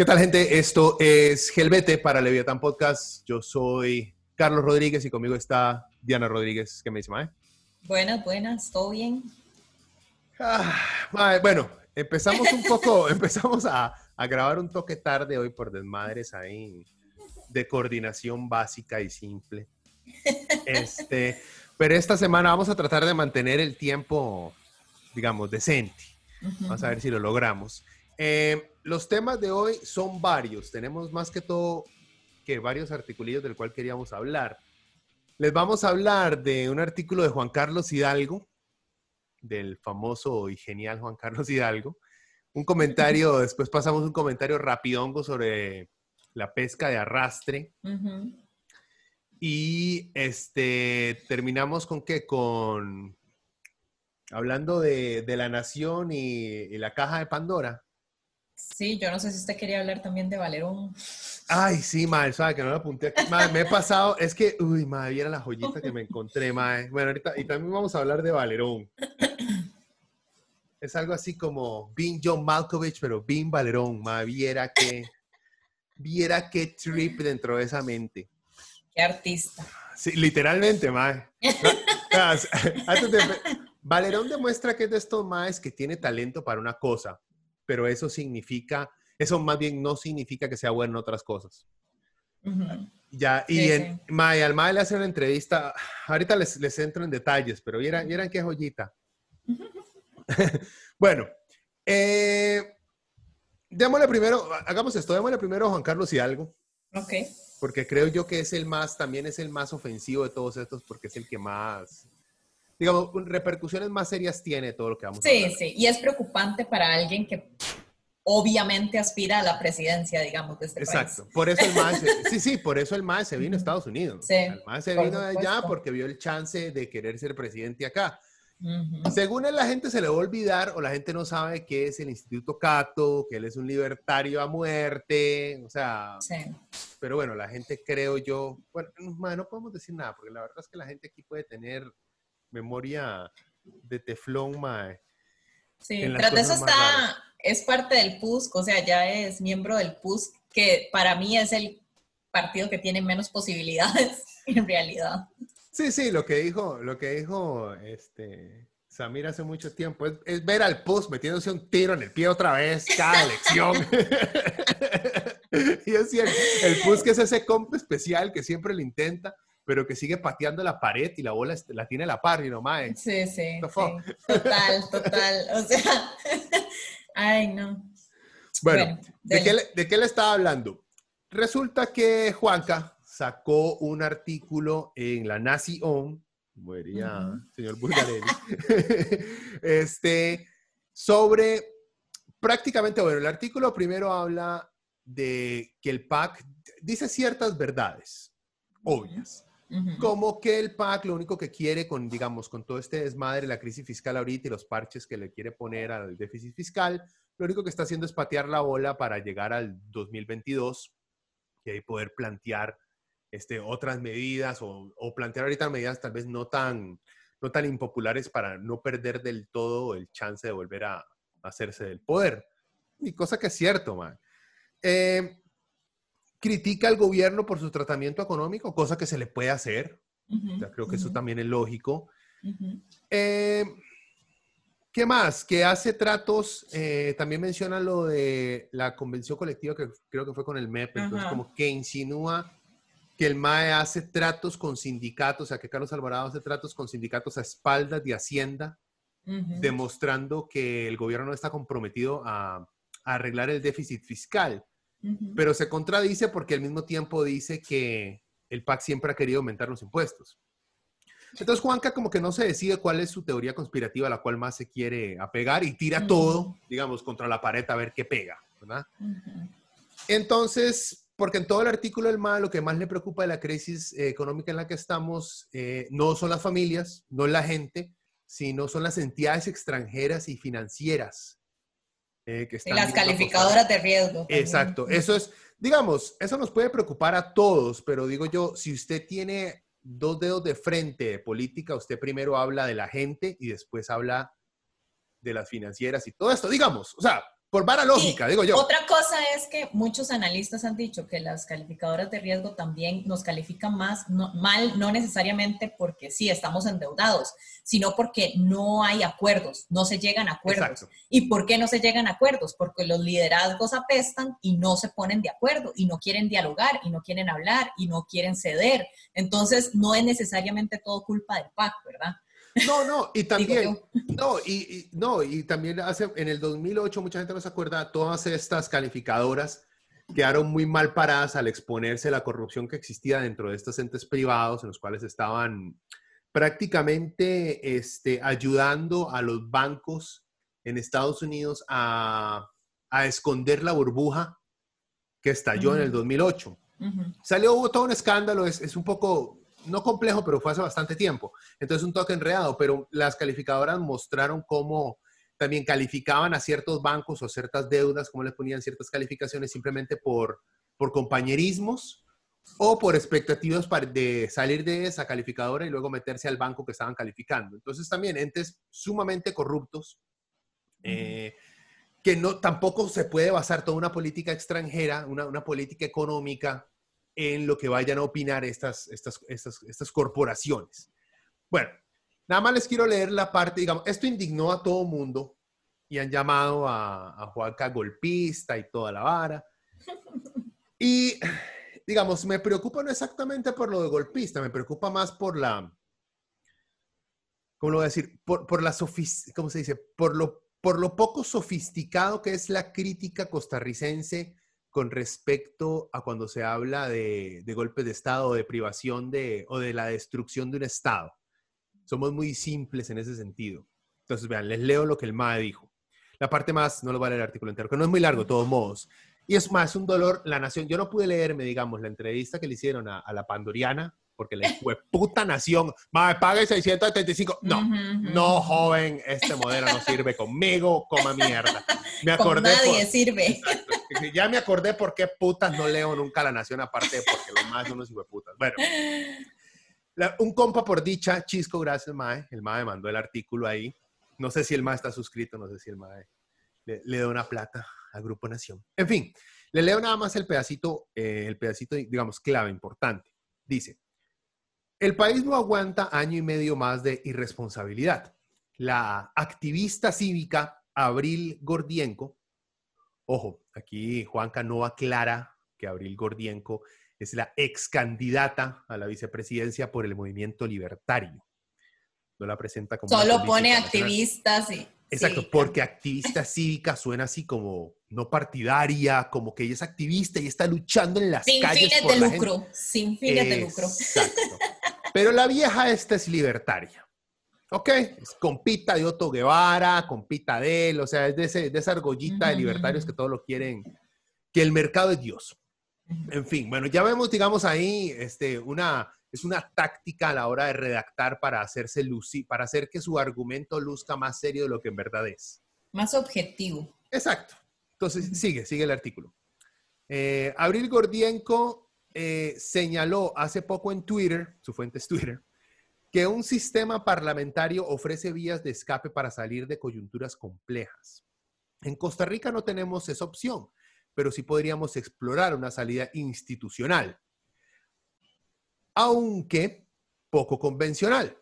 ¿Qué tal, gente? Esto es Gelbete para Leviatán Podcast. Yo soy Carlos Rodríguez y conmigo está Diana Rodríguez. ¿Qué me dice, Mae? Buenas, buenas, ¿todo bien? Ah, mae, bueno, empezamos un poco, empezamos a, a, grabar un toque tarde hoy por desmadres ahí de coordinación básica y simple. Este, pero esta semana vamos a tratar de mantener el tiempo, digamos, decente. Vamos a ver si lo logramos. Eh, los temas de hoy son varios. Tenemos más que todo que varios articulillos del cual queríamos hablar. Les vamos a hablar de un artículo de Juan Carlos Hidalgo, del famoso y genial Juan Carlos Hidalgo. Un comentario, después pasamos un comentario rapidongo sobre la pesca de arrastre. Y este terminamos con qué? Con hablando de, de la nación y, y la caja de Pandora. Sí, yo no sé si usted quería hablar también de Valerón. Ay, sí, madre, sabe que no lo apunté. Madre, me he pasado, es que, uy, madre, viera la joyita que me encontré, madre. Bueno, ahorita, y también vamos a hablar de Valerón. Es algo así como Bean John Malkovich, pero Bean Valerón, madre, viera que, viera qué trip dentro de esa mente. Qué artista. Sí, literalmente, madre. Valerón demuestra que es de estos maes que tiene talento para una cosa pero eso significa, eso más bien no significa que sea bueno en otras cosas. Ya, y sí, en, sí. al Mae le hace una entrevista, ahorita les, les entro en detalles, pero vieran, vieran qué joyita. bueno, eh, démosle primero, hagamos esto, démosle primero a Juan Carlos Hidalgo. Ok. Porque creo yo que es el más, también es el más ofensivo de todos estos, porque es el que más, digamos, repercusiones más serias tiene todo lo que vamos sí, a hablar. Sí, sí, y es preocupante para alguien que obviamente aspira a la presidencia, digamos, de este Exacto. país. Por eso el MAE, se, sí, sí, por eso el MAE se vino a Estados Unidos. Sí, el MAE se vino de allá porque vio el chance de querer ser presidente acá. Uh -huh. Según él, la gente se le va a olvidar o la gente no sabe qué es el Instituto Cato, que él es un libertario a muerte, o sea, sí. pero bueno, la gente creo yo, bueno, no podemos decir nada, porque la verdad es que la gente aquí puede tener memoria de teflón, mae. Sí, de eso está, es parte del PUSC, o sea, ya es miembro del PUSC, que para mí es el partido que tiene menos posibilidades en realidad. Sí, sí, lo que dijo, lo que dijo este, Samir hace mucho tiempo es, es ver al PUSC metiéndose un tiro en el pie otra vez cada elección. y es cierto, el PUSC es ese comp especial que siempre lo intenta, pero que sigue pateando la pared y la bola la tiene a la par y no mae. Sí, sí, sí. Total, total. O sea, ay, no. Bueno, bueno ¿de, qué, ¿de, qué, le estaba hablando? Resulta que Juanca sacó un artículo en la Nación, como diría uh -huh. señor Bulgarelli, este, sobre prácticamente, bueno, el artículo primero habla de que el PAC dice ciertas verdades obvias. Como que el PAC lo único que quiere con, digamos, con todo este desmadre, la crisis fiscal ahorita y los parches que le quiere poner al déficit fiscal, lo único que está haciendo es patear la bola para llegar al 2022 y ahí poder plantear este, otras medidas o, o, plantear ahorita medidas tal vez no tan, no tan impopulares para no perder del todo el chance de volver a, a hacerse del poder. Y cosa que es cierto, man. Eh, critica al gobierno por su tratamiento económico, cosa que se le puede hacer. Uh -huh, o sea, creo que uh -huh. eso también es lógico. Uh -huh. eh, ¿Qué más? Que hace tratos, eh, también menciona lo de la convención colectiva que creo que fue con el MEP, entonces como que insinúa que el MAE hace tratos con sindicatos, o sea, que Carlos Alvarado hace tratos con sindicatos a espaldas de Hacienda demostrando que el gobierno no está comprometido a, arreglar el déficit fiscal. Pero se contradice porque al mismo tiempo dice que el PAC siempre ha querido aumentar los impuestos. Entonces Juanca como que no se decide cuál es su teoría conspirativa a la cual más se quiere apegar y tira todo, digamos, contra la pared a ver qué pega, ¿verdad? Entonces, porque en todo el artículo del MA lo que más le preocupa de la crisis eh, económica en la que estamos eh, no son las familias, no es la gente, sino son las entidades extranjeras y financieras. Eh, que están las calificadoras de riesgo. Exacto, eso es, digamos, eso nos puede preocupar a todos, pero digo yo, si usted tiene dos dedos de frente de política, usted primero habla de la gente y después habla de las financieras y todo esto, digamos, o sea, por vara lógica, digo yo. Otra cosa es que muchos analistas han dicho que las calificadoras de riesgo también nos califican más mal, no necesariamente porque sí estamos endeudados, sino porque no hay acuerdos, no se llegan a acuerdos. ¿Y por qué no se llegan a acuerdos? Porque los liderazgos apestan y no se ponen de acuerdo y no quieren dialogar y no quieren hablar y no quieren ceder. Entonces, no es necesariamente todo culpa del PAC, ¿verdad? No, no, y también, no, y, no, y también hace, en el 2008, mucha gente no se acuerda, todas estas calificadoras quedaron muy mal paradas al exponerse la corrupción que existía dentro de estos entes privados en los cuales estaban prácticamente este, ayudando a los bancos en Estados Unidos a, a esconder la burbuja que estalló en el 2008. Salió, hubo todo un escándalo, es, es un poco, no complejo, pero fue hace bastante tiempo. Entonces un toque enredado, pero las calificadoras mostraron cómo también calificaban a ciertos bancos o ciertas deudas, cómo les ponían ciertas calificaciones simplemente por, por compañerismos o por expectativas de salir de esa calificadora y luego meterse al banco que estaban calificando. Entonces también entes sumamente corruptos, eh, que no, tampoco se puede basar toda una política extranjera, una, una política económica en lo que vayan a opinar estas, estas, estas, estas corporaciones. Bueno, nada más les quiero leer la parte, digamos, esto indignó a todo mundo y han llamado a, a Juanca golpista y toda la vara. Y, digamos, me preocupa no exactamente por lo de golpista, me preocupa más por la, ¿cómo lo voy a decir? Por, por la, ¿cómo se dice? Por lo, por lo poco sofisticado que es la crítica costarricense con respecto a cuando se habla de, de golpes de Estado o de privación de, o de la destrucción de un Estado. Somos muy simples en ese sentido. Entonces, vean, les leo lo que el MAE dijo. La parte más, no lo vale el artículo entero, que no es muy largo, de todos modos. Y es más, un dolor, la nación. Yo no pude leerme, digamos, la entrevista que le hicieron a, la pandoriana, porque la puta nación, mae, pague 675. No, no, joven, este modelo no sirve conmigo, coma mierda. Me acordé. Con nadie sirve ya me acordé por qué putas no leo nunca La Nación, aparte de porque los más son unos putas. Bueno, un compa por dicha, Chisco, gracias, Mae. El Mae mandó el artículo ahí. No sé si el Mae está suscrito, no sé si el Mae le, le da una plata al Grupo Nación. En fin, le leo nada más el pedacito, eh, el pedacito, digamos, clave, importante. Dice, el país no aguanta año y medio más de irresponsabilidad. La activista cívica Abril Gordienko Ojo, aquí Juanca no aclara que Abril Gordienko es la ex candidata a la vicepresidencia por el movimiento libertario. No la presenta como. Solo pone activistas y. Exacto, porque activista cívica suena así como no partidaria, como que ella es activista y está luchando en las calles. Sin fines de lucro, sin fines de lucro. Exacto. Pero la vieja esta es libertaria. Ok, es compita de Otto Guevara, compita de él, o sea, es de, ese, de esa argollita de libertarios que todos lo quieren, que el mercado es Dios. En fin, bueno, ya vemos, digamos, ahí este, una, es una táctica a la hora de redactar para hacerse lucir, para hacer que su argumento luzca más serio de lo que en verdad es. Más objetivo. Exacto. Entonces, sigue, sigue el artículo. Eh, Abril Gordienko eh, señaló hace poco en Twitter, su fuente es Twitter, que un sistema parlamentario ofrece vías de escape para salir de coyunturas complejas. En Costa Rica no tenemos esa opción, pero sí podríamos explorar una salida institucional, aunque poco convencional.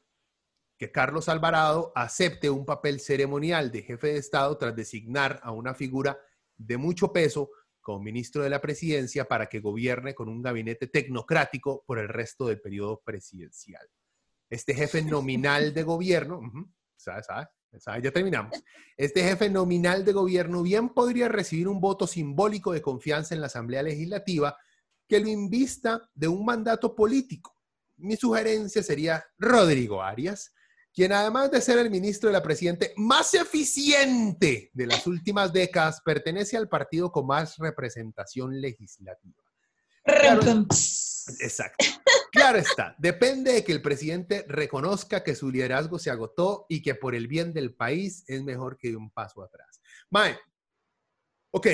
Que Carlos Alvarado acepte un papel ceremonial de jefe de Estado tras designar a una figura de mucho peso como ministro de la presidencia para que gobierne con un gabinete tecnocrático por el resto del periodo presidencial este jefe nominal de gobierno, Ya terminamos. Este jefe nominal de gobierno bien podría recibir un voto simbólico de confianza en la Asamblea Legislativa que lo invista de un mandato político. Mi sugerencia sería Rodrigo Arias, quien además de ser el ministro de la Presidente más eficiente de las últimas décadas, pertenece al partido con más representación legislativa. exacto. Claro está, depende de que el presidente reconozca que su liderazgo se agotó y que por el bien del país es mejor que un paso atrás. Mae, ok.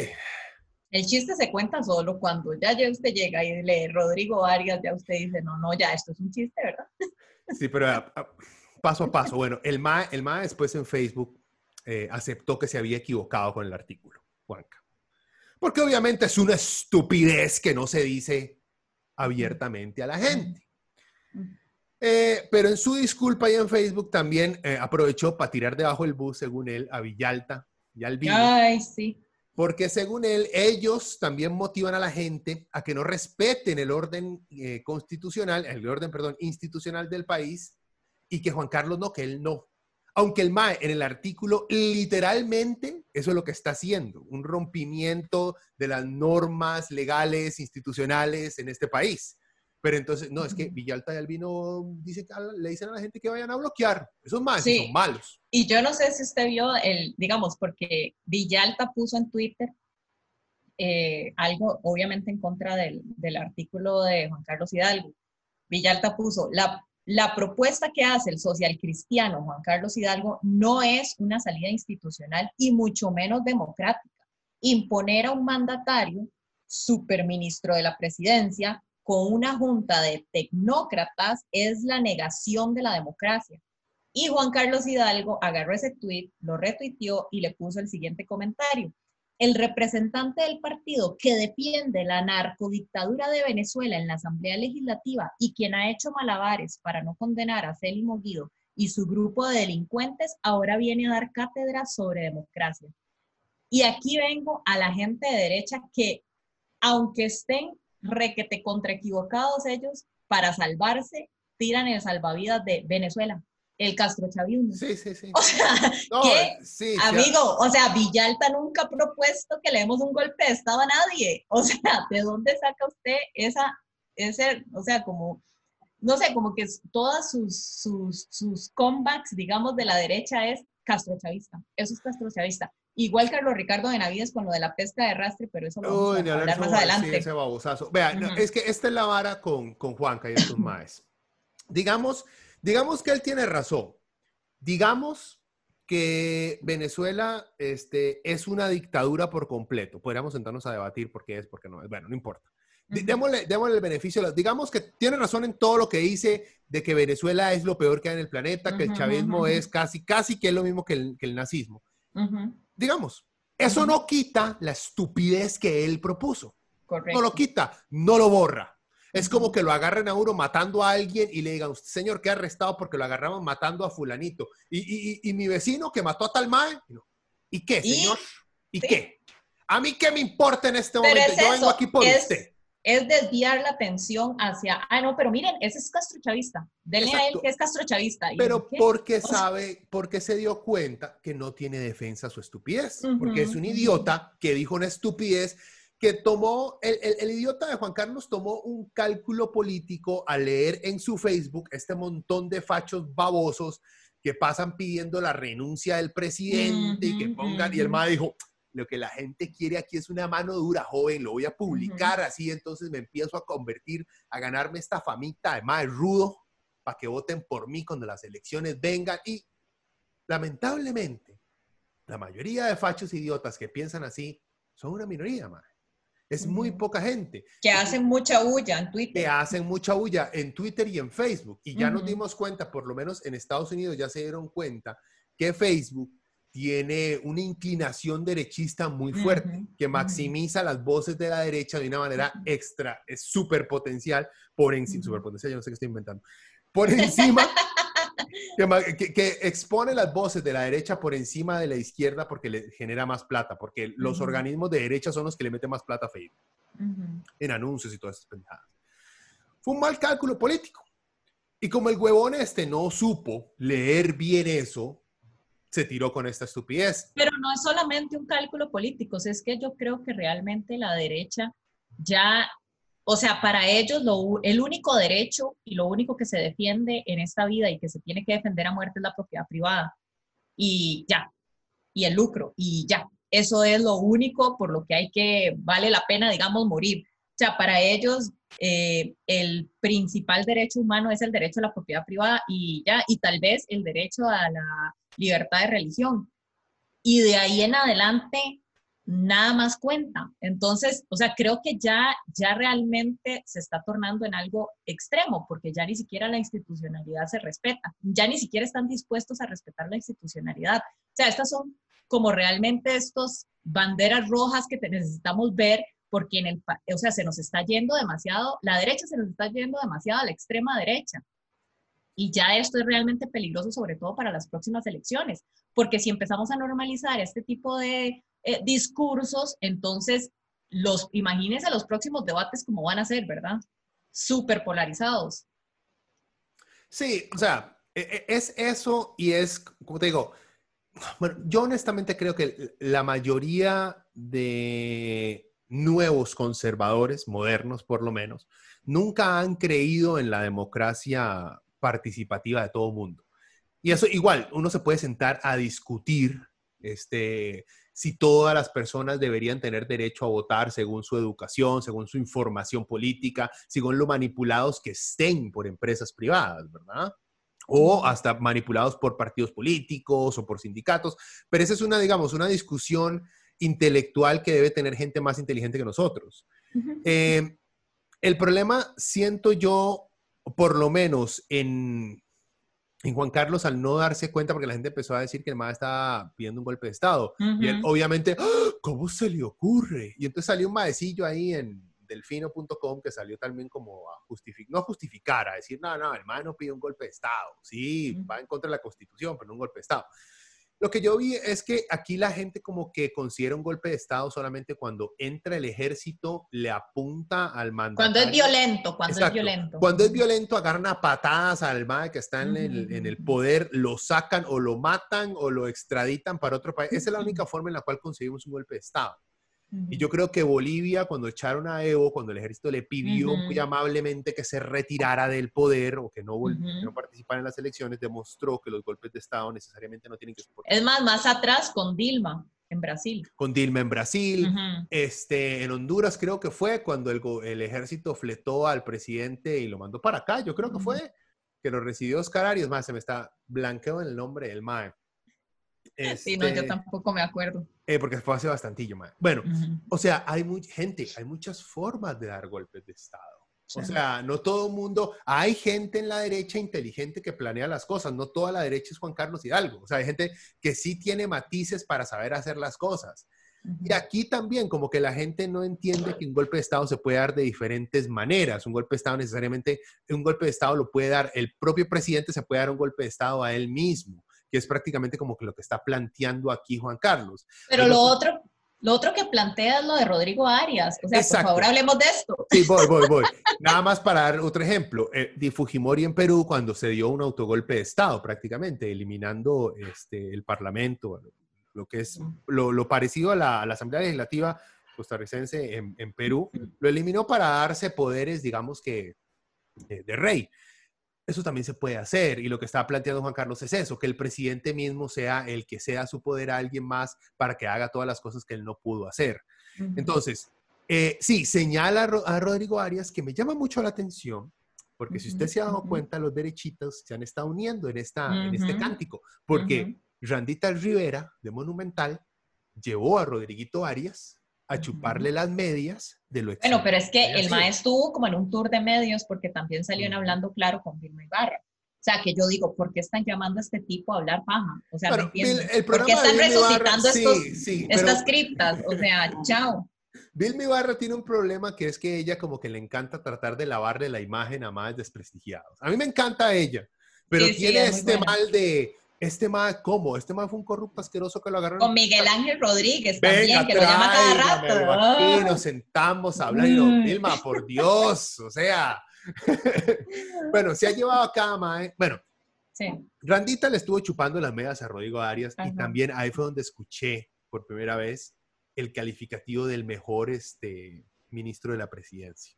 El chiste se cuenta solo cuando ya, usted llega y lee Rodrigo Arias, ya usted dice, no, no, ya esto es un chiste, ¿verdad? Sí, pero ah, ah, paso a paso. Bueno, el MAE, el MAE después en Facebook eh, aceptó que se había equivocado con el artículo, Juanca. Porque obviamente es una estupidez que no se dice abiertamente a la gente. Eh, pero en su disculpa y en Facebook también eh, aprovechó para tirar debajo del bus, según él, a Villalta y al Ay, sí. Porque según él, ellos también motivan a la gente a que no respeten el orden eh, constitucional, el orden, perdón, institucional del país y que Juan Carlos no, que él no. Aunque el MAE en el artículo literalmente eso es lo que está haciendo, un rompimiento de las normas legales, institucionales en este país. Pero entonces, no, es que Villalta y Albino dice, le dicen a la gente que vayan a bloquear. Esos más son malos. Y yo no sé si usted vio el, digamos, porque Villalta puso en Twitter eh, algo, obviamente, en contra del, del artículo de Juan Carlos Hidalgo. Villalta puso, la la propuesta que hace el social cristiano Juan Carlos Hidalgo no es una salida institucional y mucho menos democrática. Imponer a un mandatario, superministro de la presidencia, con una junta de tecnócratas es la negación de la democracia. Y Juan Carlos Hidalgo agarró ese tweet, lo retuiteó y le puso el siguiente comentario el representante del partido que defiende la narcodictadura de Venezuela en la Asamblea Legislativa y quien ha hecho malabares para no condenar a Célimo Guido y su grupo de delincuentes, ahora viene a dar cátedra sobre democracia. Y aquí vengo a la gente de derecha que, aunque estén requete contra equivocados ellos, para salvarse, tiran el salvavidas de Venezuela el Castro Chavismo. Sí, sí, sí. O sea, que, amigo, o sea, Villalta nunca ha propuesto que le demos un golpe de Estado a nadie. O sea, ¿de dónde saca usted esa, ese, o sea, como, no sé, como que todas sus, sus, sus comebacks, digamos, de la derecha es Castro Chavista. Eso es Castro Chavista. Igual Carlos Ricardo Benavides con lo de la pesca de rastre, pero eso lo vamos a hablar más adelante. Sí, ese babosazo. Vea, es que esta es la vara con, con Juanca y estos maes. Digamos Digamos que él tiene razón. Digamos que Venezuela este, es una dictadura por completo. Podríamos sentarnos a debatir por qué es, por qué no es. Bueno, no importa. Démosle, el beneficio. Digamos que tiene razón en todo lo que dice de que Venezuela es lo peor que hay en el planeta, que el chavismo es casi, casi que es lo mismo que el, nazismo. Digamos, eso no quita la estupidez que él propuso. No lo quita, no lo borra. Es como que lo agarren a uno matando a alguien y le digan, señor, que arrestado porque lo agarramos matando a fulanito. Y, mi vecino que mató a tal mae. ¿Y qué, señor? ¿Y, qué? ¿A mí qué me importa en este momento? Yo vengo aquí por usted. Es desviar la atención hacia, ah, no, pero miren, ese es castrochavista. Denle a él que es castrochavista. Pero porque sabe, porque se dio cuenta que no tiene defensa su estupidez. porque es un idiota que dijo una estupidez que tomó, el, idiota de Juan Carlos tomó un cálculo político al leer en su Facebook este montón de fachos babosos que pasan pidiendo la renuncia del presidente y que pongan, y el MA dijo, lo que la gente quiere aquí es una mano dura, joven, lo voy a publicar así, entonces me empiezo a convertir, a ganarme esta famita de más rudo para que voten por mí cuando las elecciones vengan. Y lamentablemente, la mayoría de fachos idiotas que piensan así son una minoría, más. Es muy poca gente. Que hacen mucha bulla en Twitter. Que hacen mucha bulla en Twitter y en Facebook. Y ya nos dimos cuenta, por lo menos en Estados Unidos ya se dieron cuenta, que Facebook tiene una inclinación derechista muy fuerte, que maximiza las voces de la derecha de una manera extra, es súper potencial, por encima, súper potencial, yo no sé qué estoy inventando, por encima que, expone las voces de la derecha por encima de la izquierda porque le genera más plata, porque los organismos de derecha son los que le meten más plata a Facebook en anuncios y todas esas pendejadas. Fue un mal cálculo político. Y como el huevón este no supo leer bien eso, se tiró con esta estupidez. Pero no es solamente un cálculo político, es que yo creo que realmente la derecha ya, o sea, para ellos lo, el único derecho y lo único que se defiende en esta vida y que se tiene que defender a muerte es la propiedad privada. Y ya, y el lucro, y ya. Eso es lo único por lo que hay que, vale la pena, digamos, morir. O sea, para ellos eh, el principal derecho humano es el derecho a la propiedad privada y ya, y tal vez el derecho a la libertad de religión. Y de ahí en adelante, nada más cuenta. Entonces, o sea, creo que ya, ya realmente se está tornando en algo extremo, porque ya ni siquiera la institucionalidad se respeta, ya ni siquiera están dispuestos a respetar la institucionalidad. O sea, estas son como realmente estos banderas rojas que necesitamos ver porque en el, o sea, se nos está yendo demasiado, la derecha se nos está yendo demasiado a la extrema derecha. Y ya esto es realmente peligroso, sobre todo para las próximas elecciones, porque si empezamos a normalizar este tipo de eh, discursos, entonces los, imagínense los próximos debates como van a ser, ¿verdad? Súper polarizados. Sí, o sea, e, e, es eso y es, como te digo, bueno, yo honestamente creo que la mayoría de nuevos conservadores, modernos por lo menos, nunca han creído en la democracia participativa de todo mundo. Y eso igual, uno se puede sentar a discutir este, si todas las personas deberían tener derecho a votar según su educación, según su información política, según lo manipulados que estén por empresas privadas, ¿verdad? o hasta manipulados por partidos políticos o por sindicatos, pero esa es una, digamos, una discusión intelectual que debe tener gente más inteligente que nosotros. Eh, el problema, siento yo, por lo menos en, en Juan Carlos, al no darse cuenta, porque la gente empezó a decir que el MAD estaba pidiendo un golpe de Estado, y él obviamente, ¡Ah! ¿cómo se le ocurre? Y entonces salió un maecillo ahí en delfino.com que salió también como a justificar, no a justificar, a decir, no, no, el MAD no pide un golpe de Estado, sí, va en contra de la Constitución, pero no un golpe de Estado. Lo que yo vi es que aquí la gente como que considera un golpe de Estado solamente cuando entra el ejército, le apunta al mando. Cuando es violento, cuando es violento. Cuando es violento, agarran a patadas al MAE que está en el, en el, poder, lo sacan o lo matan o lo extraditan para otro país. Esa es la única forma en la cual conseguimos un golpe de Estado. Y yo creo que Bolivia, cuando echaron a Evo, cuando el ejército le pidió muy amablemente que se retirara del poder o que no, no participara en las elecciones, demostró que los golpes de Estado necesariamente no tienen que soportar. Es más, más atrás con Dilma en Brasil. Con Dilma en Brasil. este, en Honduras creo que fue cuando el, el, ejército fletó al presidente y lo mandó para acá. Yo creo que fue que lo recibió Oscar Arias. Más, se me está blanqueando el nombre del MAE. sí, no, yo este, tampoco me acuerdo. Eh, porque fue hace bastantillo, más. Bueno, o sea, hay mucha gente, hay muchas formas de dar golpes de Estado. O sea, no todo el mundo, hay gente en la derecha inteligente que planea las cosas, no toda la derecha es Juan Carlos Hidalgo, o sea, hay gente que sí tiene matices para saber hacer las cosas. Y aquí también como que la gente no entiende que un golpe de Estado se puede dar de diferentes maneras. Un golpe de Estado necesariamente, un golpe de Estado lo puede dar el propio presidente, se puede dar un golpe de Estado a él mismo que es prácticamente como que lo que está planteando aquí Juan Carlos. Pero lo otro, lo otro que plantea es lo de Rodrigo Arias. O sea, por favor, hablemos de esto. Sí, voy, voy, voy. Nada más para dar otro ejemplo. Eh, Di Fujimori en Perú, cuando se dio un autogolpe de Estado, prácticamente, eliminando este, el Parlamento, lo que es lo, parecido a la, Asamblea Legislativa costarricense en, en, Perú, lo eliminó para darse poderes, digamos que, eh, de rey. Eso también se puede hacer y lo que está planteando Juan Carlos es eso, que el presidente mismo sea el que sea su poder a alguien más para que haga todas las cosas que él no pudo hacer. Entonces, eh, sí, señala a, Rodrigo Arias que me llama mucho la atención, porque si usted se ha dado cuenta, los derechitos se han estado uniendo en, esta, en este cántico, porque Randita Rivera, de Monumental, llevó a Rodriguito Arias a chuparle las medias de lo Bueno, pero es que el maestro estuvo como en un tour de medios porque también salieron hablando claro con Vilma Ibarra. O sea, que yo digo, ¿por qué están llamando a este tipo a hablar paja? O sea, ¿por qué están resucitando estas criptas? O sea, chao. Vilma Ibarra tiene un problema que es que ella como que le encanta tratar de lavarle la imagen a más desprestigiados. A mí me encanta ella, pero tiene este mal de este más, ¿cómo? Este más fue un corrupto asqueroso que lo agarraron. Con Miguel Ángel Rodríguez también, que lo llama cada rato. Aquí nos sentamos a hablar y nos, Vilma, por Dios, o sea. bueno, se ha llevado acá, mae. Bueno, Sí. Randita le estuvo chupando las medias a Rodrigo Arias y también ahí fue donde escuché por primera vez el calificativo del mejor este, ministro de la presidencia.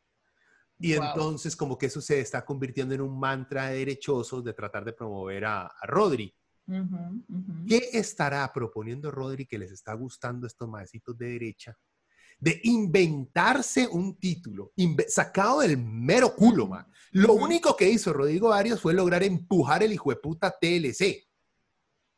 Y entonces como que eso se está convirtiendo en un mantra de derechosos de tratar de promover a, Rodri. ¿Qué estará proponiendo Rodri que les está gustando estos maecitos de derecha? De inventarse un título sacado del mero culo, man. Lo único que hizo Rodrigo Arias fue lograr empujar el hijo de puta TLC.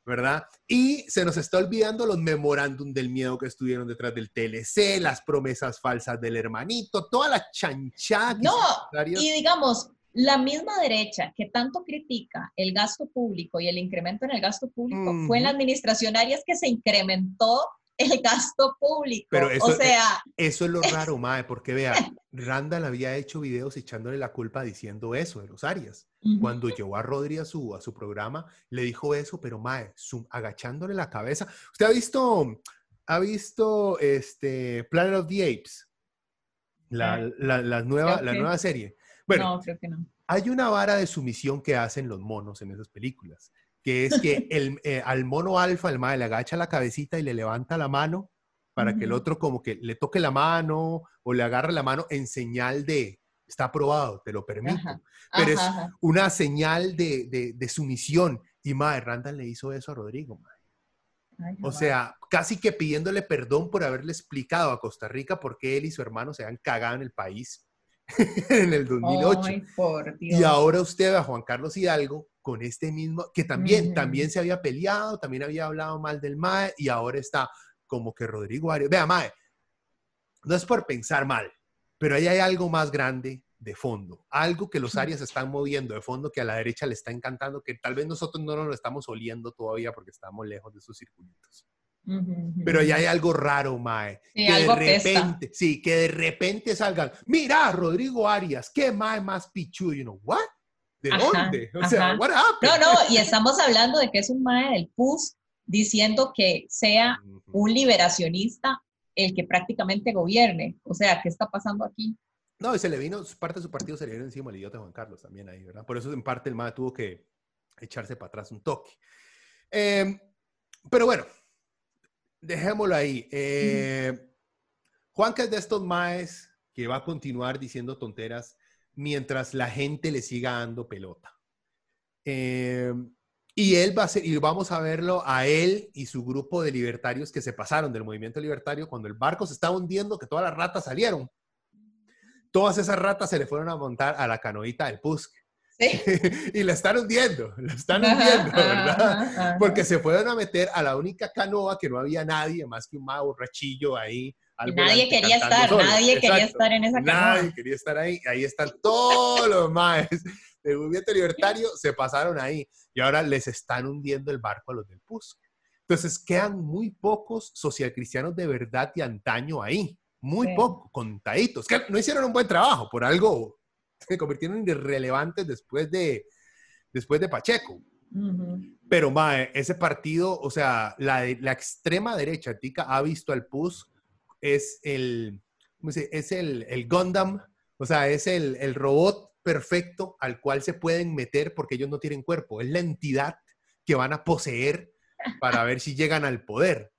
¿verdad? Y se nos está olvidando los memorándum del miedo que estuvieron detrás del TLC, las promesas falsas del hermanito, toda la chanchada. No, y digamos, la misma derecha que tanto critica el gasto público y el incremento en el gasto público fue en la administración Arias que se incrementó el gasto público. Pero eso, o sea, eso es lo raro, Mae, porque vea, Randall había hecho videos echándole la culpa diciendo eso de los Arias. Cuando llevó a Rodri a su, a su programa, le dijo eso, pero Mae, agachándole la cabeza. ¿Usted ha visto, ha visto este Planet of the Apes? La, eh, la, nueva, la nueva serie. Bueno, no, creo que no. Hay una vara de sumisión que hacen los monos en esas películas que es que el, eh, al mono alfa, el mae le agacha la cabecita y le levanta la mano para que el otro como que le toque la mano o le agarre la mano en señal de, está aprobado, te lo permito. Pero es una señal de, de, sumisión. Y mae, Randall le hizo eso a Rodrigo, o sea, casi que pidiéndole perdón por haberle explicado a Costa Rica por qué él y su hermano se han cagado en el país en el 2008. y ahora usted ve a Juan Carlos Hidalgo con este mismo, que también, también se había peleado, también había hablado mal del MAE y ahora está como que Rodrigo Arias. Vea, MAE, no es por pensar mal, pero ahí hay algo más grande de fondo, algo que los Arias están moviendo de fondo que a la derecha le está encantando, que tal vez nosotros no nos lo estamos oliendo todavía porque estamos lejos de sus circuitos. Pero ya hay algo raro, Mae. que de repente, sí, que de repente salgan, mira, Rodrigo Arias, qué Mae más pichudo. You know, what? ¿De dónde? O sea, what No, no, y estamos hablando de que es un Mae del PUS diciendo que sea un liberacionista el que prácticamente gobierne. O sea, ¿qué está pasando aquí? No, y se le vino, parte de su partido se le vino encima el idiota Juan Carlos también ahí, ¿verdad? Por eso en parte el MAE tuvo que echarse para atrás un toque. Em, pero bueno, dejémoslo ahí. Eh, Juanca es de estos maes que va a continuar diciendo tonteras mientras la gente le siga dando pelota. Eh, y él va a ser, y vamos a verlo a él y su grupo de libertarios que se pasaron del movimiento libertario cuando el barco se estaba hundiendo, que todas las ratas salieron. Todas esas ratas se le fueron a montar a la canoita del PUSC. y la están hundiendo, la están hundiendo, ¿verdad? Porque se fueron a meter a la única canoa que no había nadie más que un borrachillo ahí. Nadie quería estar, nadie quería estar en esa canoa. Nadie quería estar ahí. Ahí están todos los maes del movimiento libertario, se pasaron ahí y ahora les están hundiendo el barco a los del PUSC. Entonces quedan muy pocos socialcristianos de verdad y antaño ahí. Muy pocos, contaditos, que no hicieron un buen trabajo, por algo se convirtieron en irrelevantes después de, después de Pacheco. Pero, mae, ese partido, o sea, la, la extrema derecha tica ha visto al PUS, es el, ¿cómo se Es el, el Gundam, o sea, es el, el robot perfecto al cual se pueden meter porque ellos no tienen cuerpo. Es la entidad que van a poseer para ver si llegan al poder.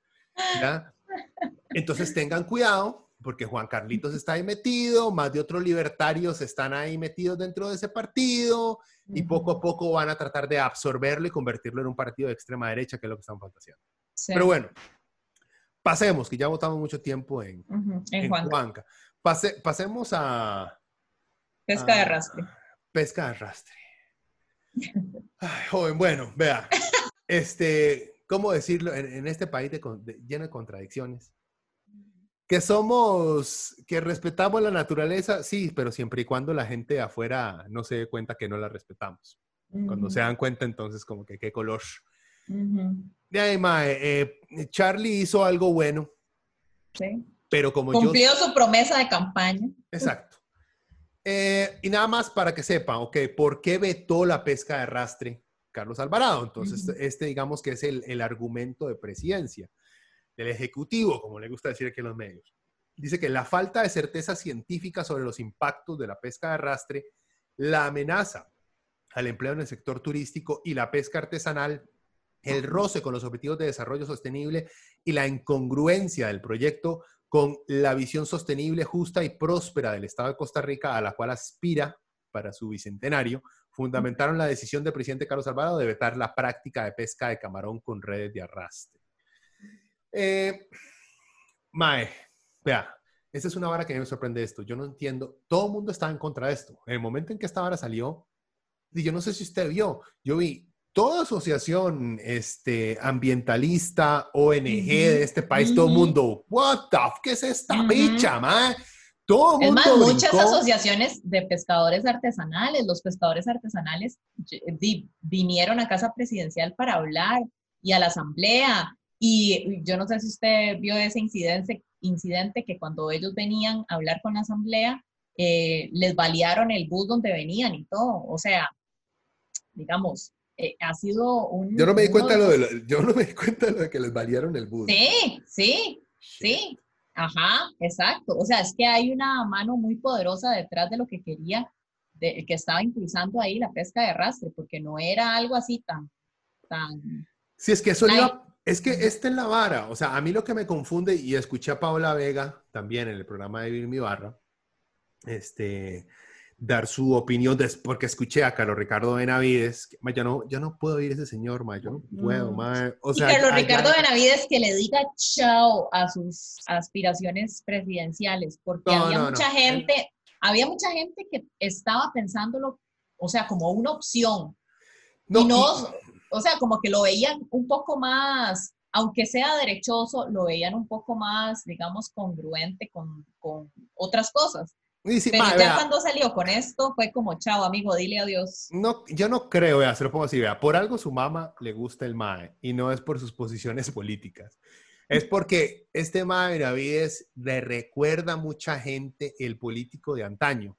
Entonces tengan cuidado porque Juan Carlitos está ahí metido, más de otros libertarios están ahí metidos dentro de ese partido y poco a poco van a tratar de absorberlo y convertirlo en un partido de extrema derecha, que es lo que están fantaseando. Pero bueno, pasemos, que ya votamos mucho tiempo en, Juanca. pasemos a... Pesca de arrastre. Pesca de arrastre. Ay, joven, bueno, vea, este, ¿cómo decirlo? En, este país lleno de contradicciones que somos, que respetamos la naturaleza, sí, pero siempre y cuando la gente de afuera no se dé cuenta que no la respetamos. Cuando se dan cuenta, entonces, como que qué color. De ahí, mae, eh, Charlie hizo algo bueno. Sí. Pero como Cumplió su promesa de campaña. Exacto. Eh, y nada más para que sepan, ok, ¿por qué vetó la pesca de arrastre Carlos Alvarado? Entonces, este digamos que es el, el argumento de presidencia del Ejecutivo, como le gusta decir aquí en los medios. Dice que la falta de certeza científica sobre los impactos de la pesca de arrastre la amenaza al empleo en el sector turístico y la pesca artesanal, el roce con los objetivos de desarrollo sostenible y la incongruencia del proyecto con la visión sostenible, justa y próspera del Estado de Costa Rica a la cual aspira para su bicentenario, fundamentaron la decisión del presidente Carlos Alvarado de vetar la práctica de pesca de camarón con redes de arrastre. Eh, mae, vea, esta es una vara que me sorprende esto. Yo no entiendo. Todo el mundo estaba en contra de esto. En el momento en que esta vara salió, y yo no sé si usted vio, yo vi toda asociación este, ambientalista, ONG de este país, todo el mundo, what the f ¿qué es esta bicha, man? Todo es más, muchas asociaciones de pescadores artesanales, los pescadores artesanales vinieron a casa presidencial para hablar y a la asamblea. Y yo no sé si usted vio ese incidente, incidente que cuando ellos venían a hablar con la asamblea, eh, les balearon el bus donde venían y todo. O sea, digamos, eh, ha sido un... Yo no me di cuenta, lo de, yo no me di cuenta de lo de que les balearon el bus. Sí, sí, sí. Ajá, exacto. O sea, es que hay una mano muy poderosa detrás de lo que quería, de, que estaba impulsando ahí la pesca de arrastre, porque no era algo así tan... tan sí, es que eso es que esta es la vara. O sea, a mí lo que me confunde, y escuché a Paola Vega también en el programa de Vivir mi barra, este, dar su opinión, porque escuché a Carlos Ricardo Benavides, que, yo, no, yo no puedo oír ese señor, ma, yo no puedo, ma. O sea, y Carlos Ricardo Benavides que le diga chao a sus aspiraciones presidenciales, porque había mucha gente, había mucha gente que estaba pensándolo, o sea, como una opción. y no, o sea, como que lo veían un poco más, aunque sea derechoso, lo veían un poco más, digamos, congruente con, con otras cosas. Pero ya cuando salió con esto fue como, chao, amigo, dile adiós. No, yo no creo, vea, se lo pongo así, vea, por algo su mamá le gusta el MAE y no es por sus posiciones políticas. Es porque este MAE Benavides le recuerda a mucha gente el político de antaño.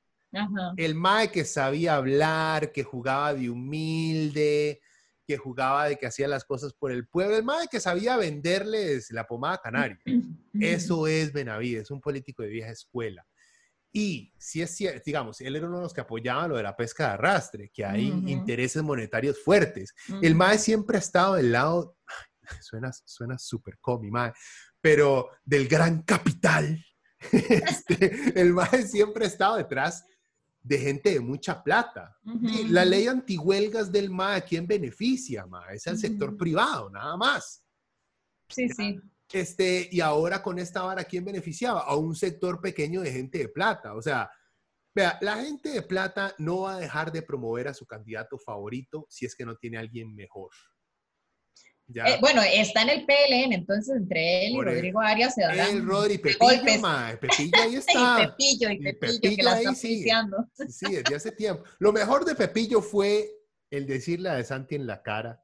El MAE que sabía hablar, que jugaba de humilde, que jugaba de que hacía las cosas por el pueblo, el MAE que sabía venderles la pomada canaria. Eso es Benavides, un político de vieja escuela. Y si es cierto, digamos, él era uno de los que apoyaba lo de la pesca de arrastre, que hay intereses monetarios fuertes. El MAE siempre ha estado del lado, suena suena súper comi, MAE, pero del gran capital. Este, el MAE siempre ha estado detrás de gente de mucha plata. la ley antihuelgas del MAE, ¿a quién beneficia, MAE? Es al sector privado, nada más. Sí, sí. Este, y ahora con esta vara, ¿quién beneficiaba? A un sector pequeño de gente de plata. O sea, vea, la gente de plata no va a dejar de promover a su candidato favorito si es que no tiene a alguien mejor. Eh, bueno, está en el PLN, entonces entre él y Rodrigo Arias se dan El Rodri Pepillo, ma, Pepillo ahí está. y Pepillo, y Pepillo, que la está sí. sí, desde hace tiempo. Lo mejor de Pepillo fue el decirle a De Santi en la cara,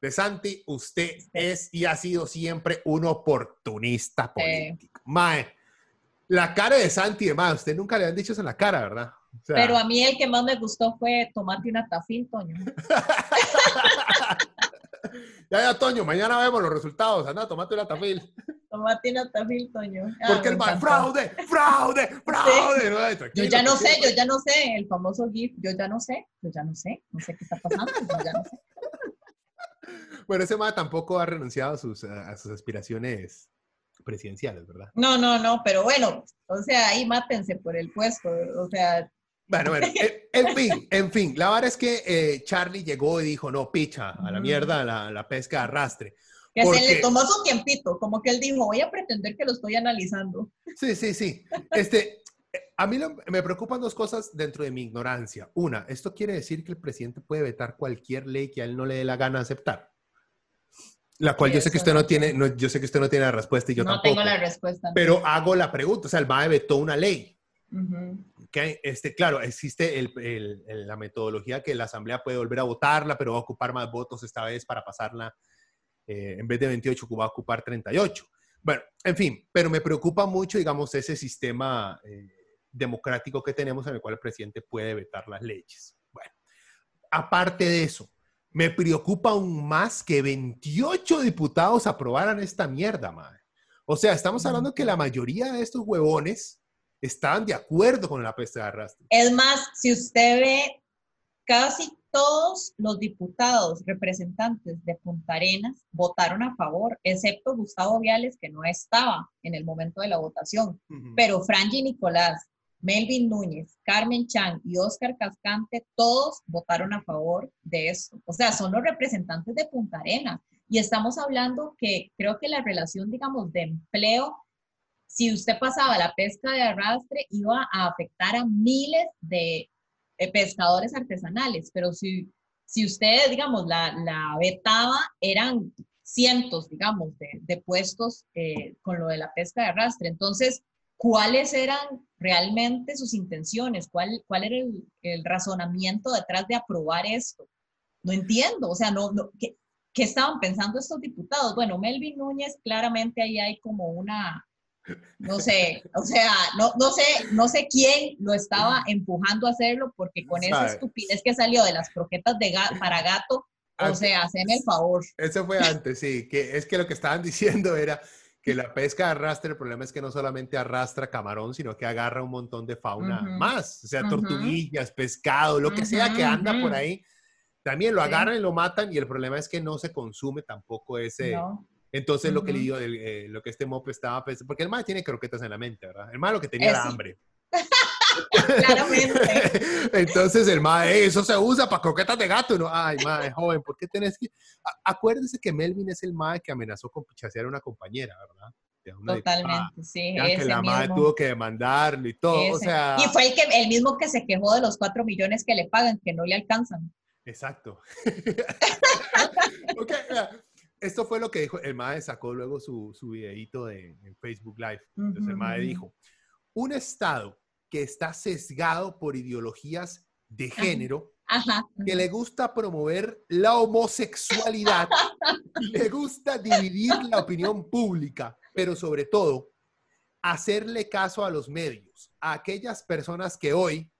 de Santi, usted es y ha sido siempre un oportunista político. Mae, la cara de Santi, mae, usted nunca le han dicho eso en la cara, ¿verdad? Pero a mí el que más me gustó fue tomarte una tafil, Toño. ya, ya, Toño, mañana vemos los resultados. Anda, tomate una tafil. Tomate una tafil, Toño. Ah, Porque el mae, fraude, fraude, fraude. yo ya no sé, yo ya no sé, el famoso GIF, yo ya no sé, yo ya no sé, no sé qué está pasando, yo ya no sé. Bueno, ese MAE tampoco ha renunciado a sus, a sus aspiraciones presidenciales, ¿verdad? No, no, no, pero bueno, o sea, ahí mátense por el puesto, o sea... Bueno, bueno, en, fin, en fin, la verdad es que eh, Charlie llegó y dijo, no, picha, a la mierda la, la pesca de arrastre. Que se le tomó su tiempito, como que él dijo, voy a pretender que lo estoy analizando. Sí, sí, sí. Este, a mí me preocupan dos cosas dentro de mi ignorancia. Una, esto quiere decir que el presidente puede vetar cualquier ley que a él no le dé la gana aceptar. La cual yo sé que usted no tiene, no, yo sé que usted no tiene la respuesta y yo tampoco. No tengo la respuesta. Pero hago la pregunta, o sea, el MAE vetó una ley. Okay? este, claro, existe el, la metodología que la Asamblea puede volver a votarla, pero va a ocupar más votos esta vez para pasarla, eh, en vez de 28, va a ocupar 38. Bueno, en fin, pero me preocupa mucho, digamos, ese sistema eh, democrático que tenemos en el cual el presidente puede vetar las leyes. Bueno, aparte de eso, me preocupa aún más que 28 diputados aprobaran esta mierda, madre. O sea, estamos hablando que la mayoría de estos huevones estaban de acuerdo con la peste de arrastre. Es más, si usted ve, casi todos los diputados representantes de Punta Arenas votaron a favor, excepto Gustavo Viales, que no estaba en el momento de la votación. Pero Franji Nicolás, Melvin Núñez, Carmen Chan y Oscar Cascante, todos votaron a favor de esto. O sea, son los representantes de Punta Arenas. Y estamos hablando que creo que la relación, digamos, de empleo, si usted pasaba la pesca de arrastre, iba a afectar a miles de eh, pescadores artesanales, pero si, si usted, digamos, la, la vetaba, eran cientos, digamos, de, puestos eh, con lo de la pesca de arrastre. Entonces, ¿cuáles eran realmente sus intenciones? ¿Cuál, cuál era el, razonamiento detrás de aprobar esto? No entiendo, o sea, no, no ¿qué, ¿qué, estaban pensando estos diputados? Bueno, Melvin Núñez, claramente ahí hay como una, no sé, o sea, no, no, sé, no sé quién lo estaba empujando a hacerlo porque con esa estupidez que salió de las croquetas de para gato, o sea, haceme el favor. Eso fue antes, sí, que es que lo que estaban diciendo era que la pesca de arrastre, el problema es que no solamente arrastra camarón, sino que agarra un montón de fauna más, o sea, tortuguillas, pescado, lo que sea que anda por ahí, también lo agarran y lo matan y el problema es que no se consume tampoco ese, entonces, lo que le digo, eh, lo que este mope estaba pensando, porque el mal tiene croquetas en la mente, ¿verdad? El mal lo que tenía era hambre. Claramente. Entonces el mae, eso se usa para croquetas de gato. No, ay, mae, joven, ¿por qué tenés que...? acuérdese que Melvin es el mae que amenazó con pichasear a una compañera, ¿verdad? Totalmente, sí. que la madre tuvo que demandarlo y todo, o sea... Y fue el, que, el mismo que se quejó de los cuatro millones que le pagan, que no le alcanzan. Exacto. okay, esto fue lo que dijo, el MAE sacó luego su, su videíto de, en Facebook Live. Entonces el MAE dijo, un Estado que está sesgado por ideologías de género, que le gusta promover la homosexualidad, le gusta dividir la opinión pública, pero sobre todo hacerle caso a los medios, a aquellas personas que hoy,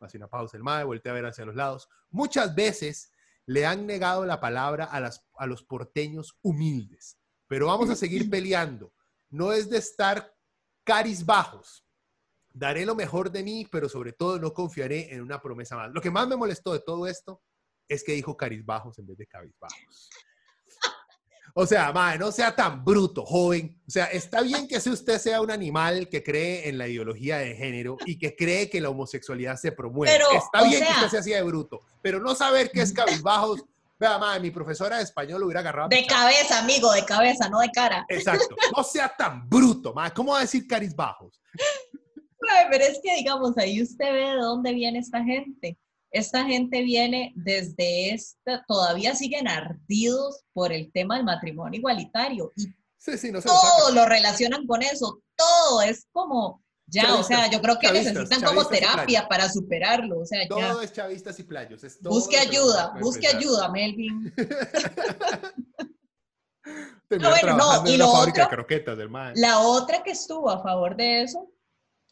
hace una pausa el MAE, voltea a ver hacia los lados, muchas veces le han negado la palabra a, las, a los porteños humildes. Pero vamos a seguir peleando. No es de estar caris bajos. Daré lo mejor de mí, pero sobre todo no confiaré en una promesa más. Lo que más me molestó de todo esto es que dijo caris bajos en vez de bajos. O sea, madre, no sea tan bruto, joven. O sea, está bien que si usted sea un animal que cree en la ideología de género y que cree que la homosexualidad se promueve. está bien que usted sea así de bruto, pero no saber qué es cabizbajos. Vea, madre, mi profesora de español lo hubiera agarrado. De cabeza, amigo, de cabeza, no de cara. Exacto. No sea tan bruto, madre. ¿Cómo va a decir carizbajos? pero es que, digamos, ahí usted ve de dónde viene esta gente esta gente viene desde esta, todavía siguen ardidos por el tema del matrimonio igualitario y todo lo, relacionan con eso, todo es como, ya, o sea, yo creo que necesitan como terapia para superarlo, o sea, todo es chavistas y playos. busque ayuda, busque ayuda, Melvin. bueno, no, y lo otro, la otra que estuvo a favor de eso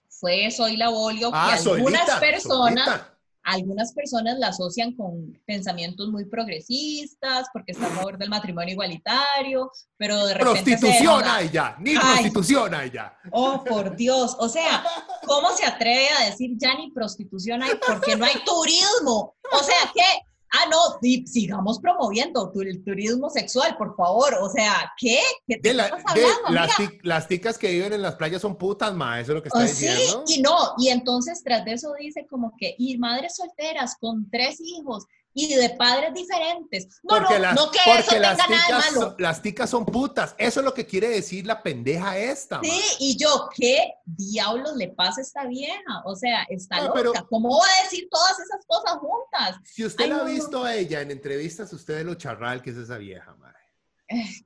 fue Soy la Bolio, que ah, algunas personas algunas personas la asocian con pensamientos muy progresistas porque está a favor del matrimonio igualitario, pero de repente... Prostitución hay ya, ni prostitución hay ya. Oh, por Dios. O sea, ¿cómo se atreve a decir ya ni prostitución hay porque no hay turismo? O sea, ¿qué? Ah, no, sigamos promoviendo el turismo sexual, por favor. O sea, ¿qué? ¿Qué te estás hablando, las, ticas que viven en las playas son putas, ma, eso es lo que está oh, diciendo. Sí, y no, y entonces tras de eso dice como que, y madres solteras con tres hijos, y de padres diferentes. No, porque no, las, no que eso las ticas, nada malo. Son, las ticas son putas. Eso es lo que quiere decir la pendeja esta. Sí, y yo, ¿qué diablos le pasa a esta vieja? O sea, está loca. ¿Cómo va a decir todas esas cosas juntas? Si usted la ha visto a ella en entrevistas, usted ve lo charral que es esa vieja, madre.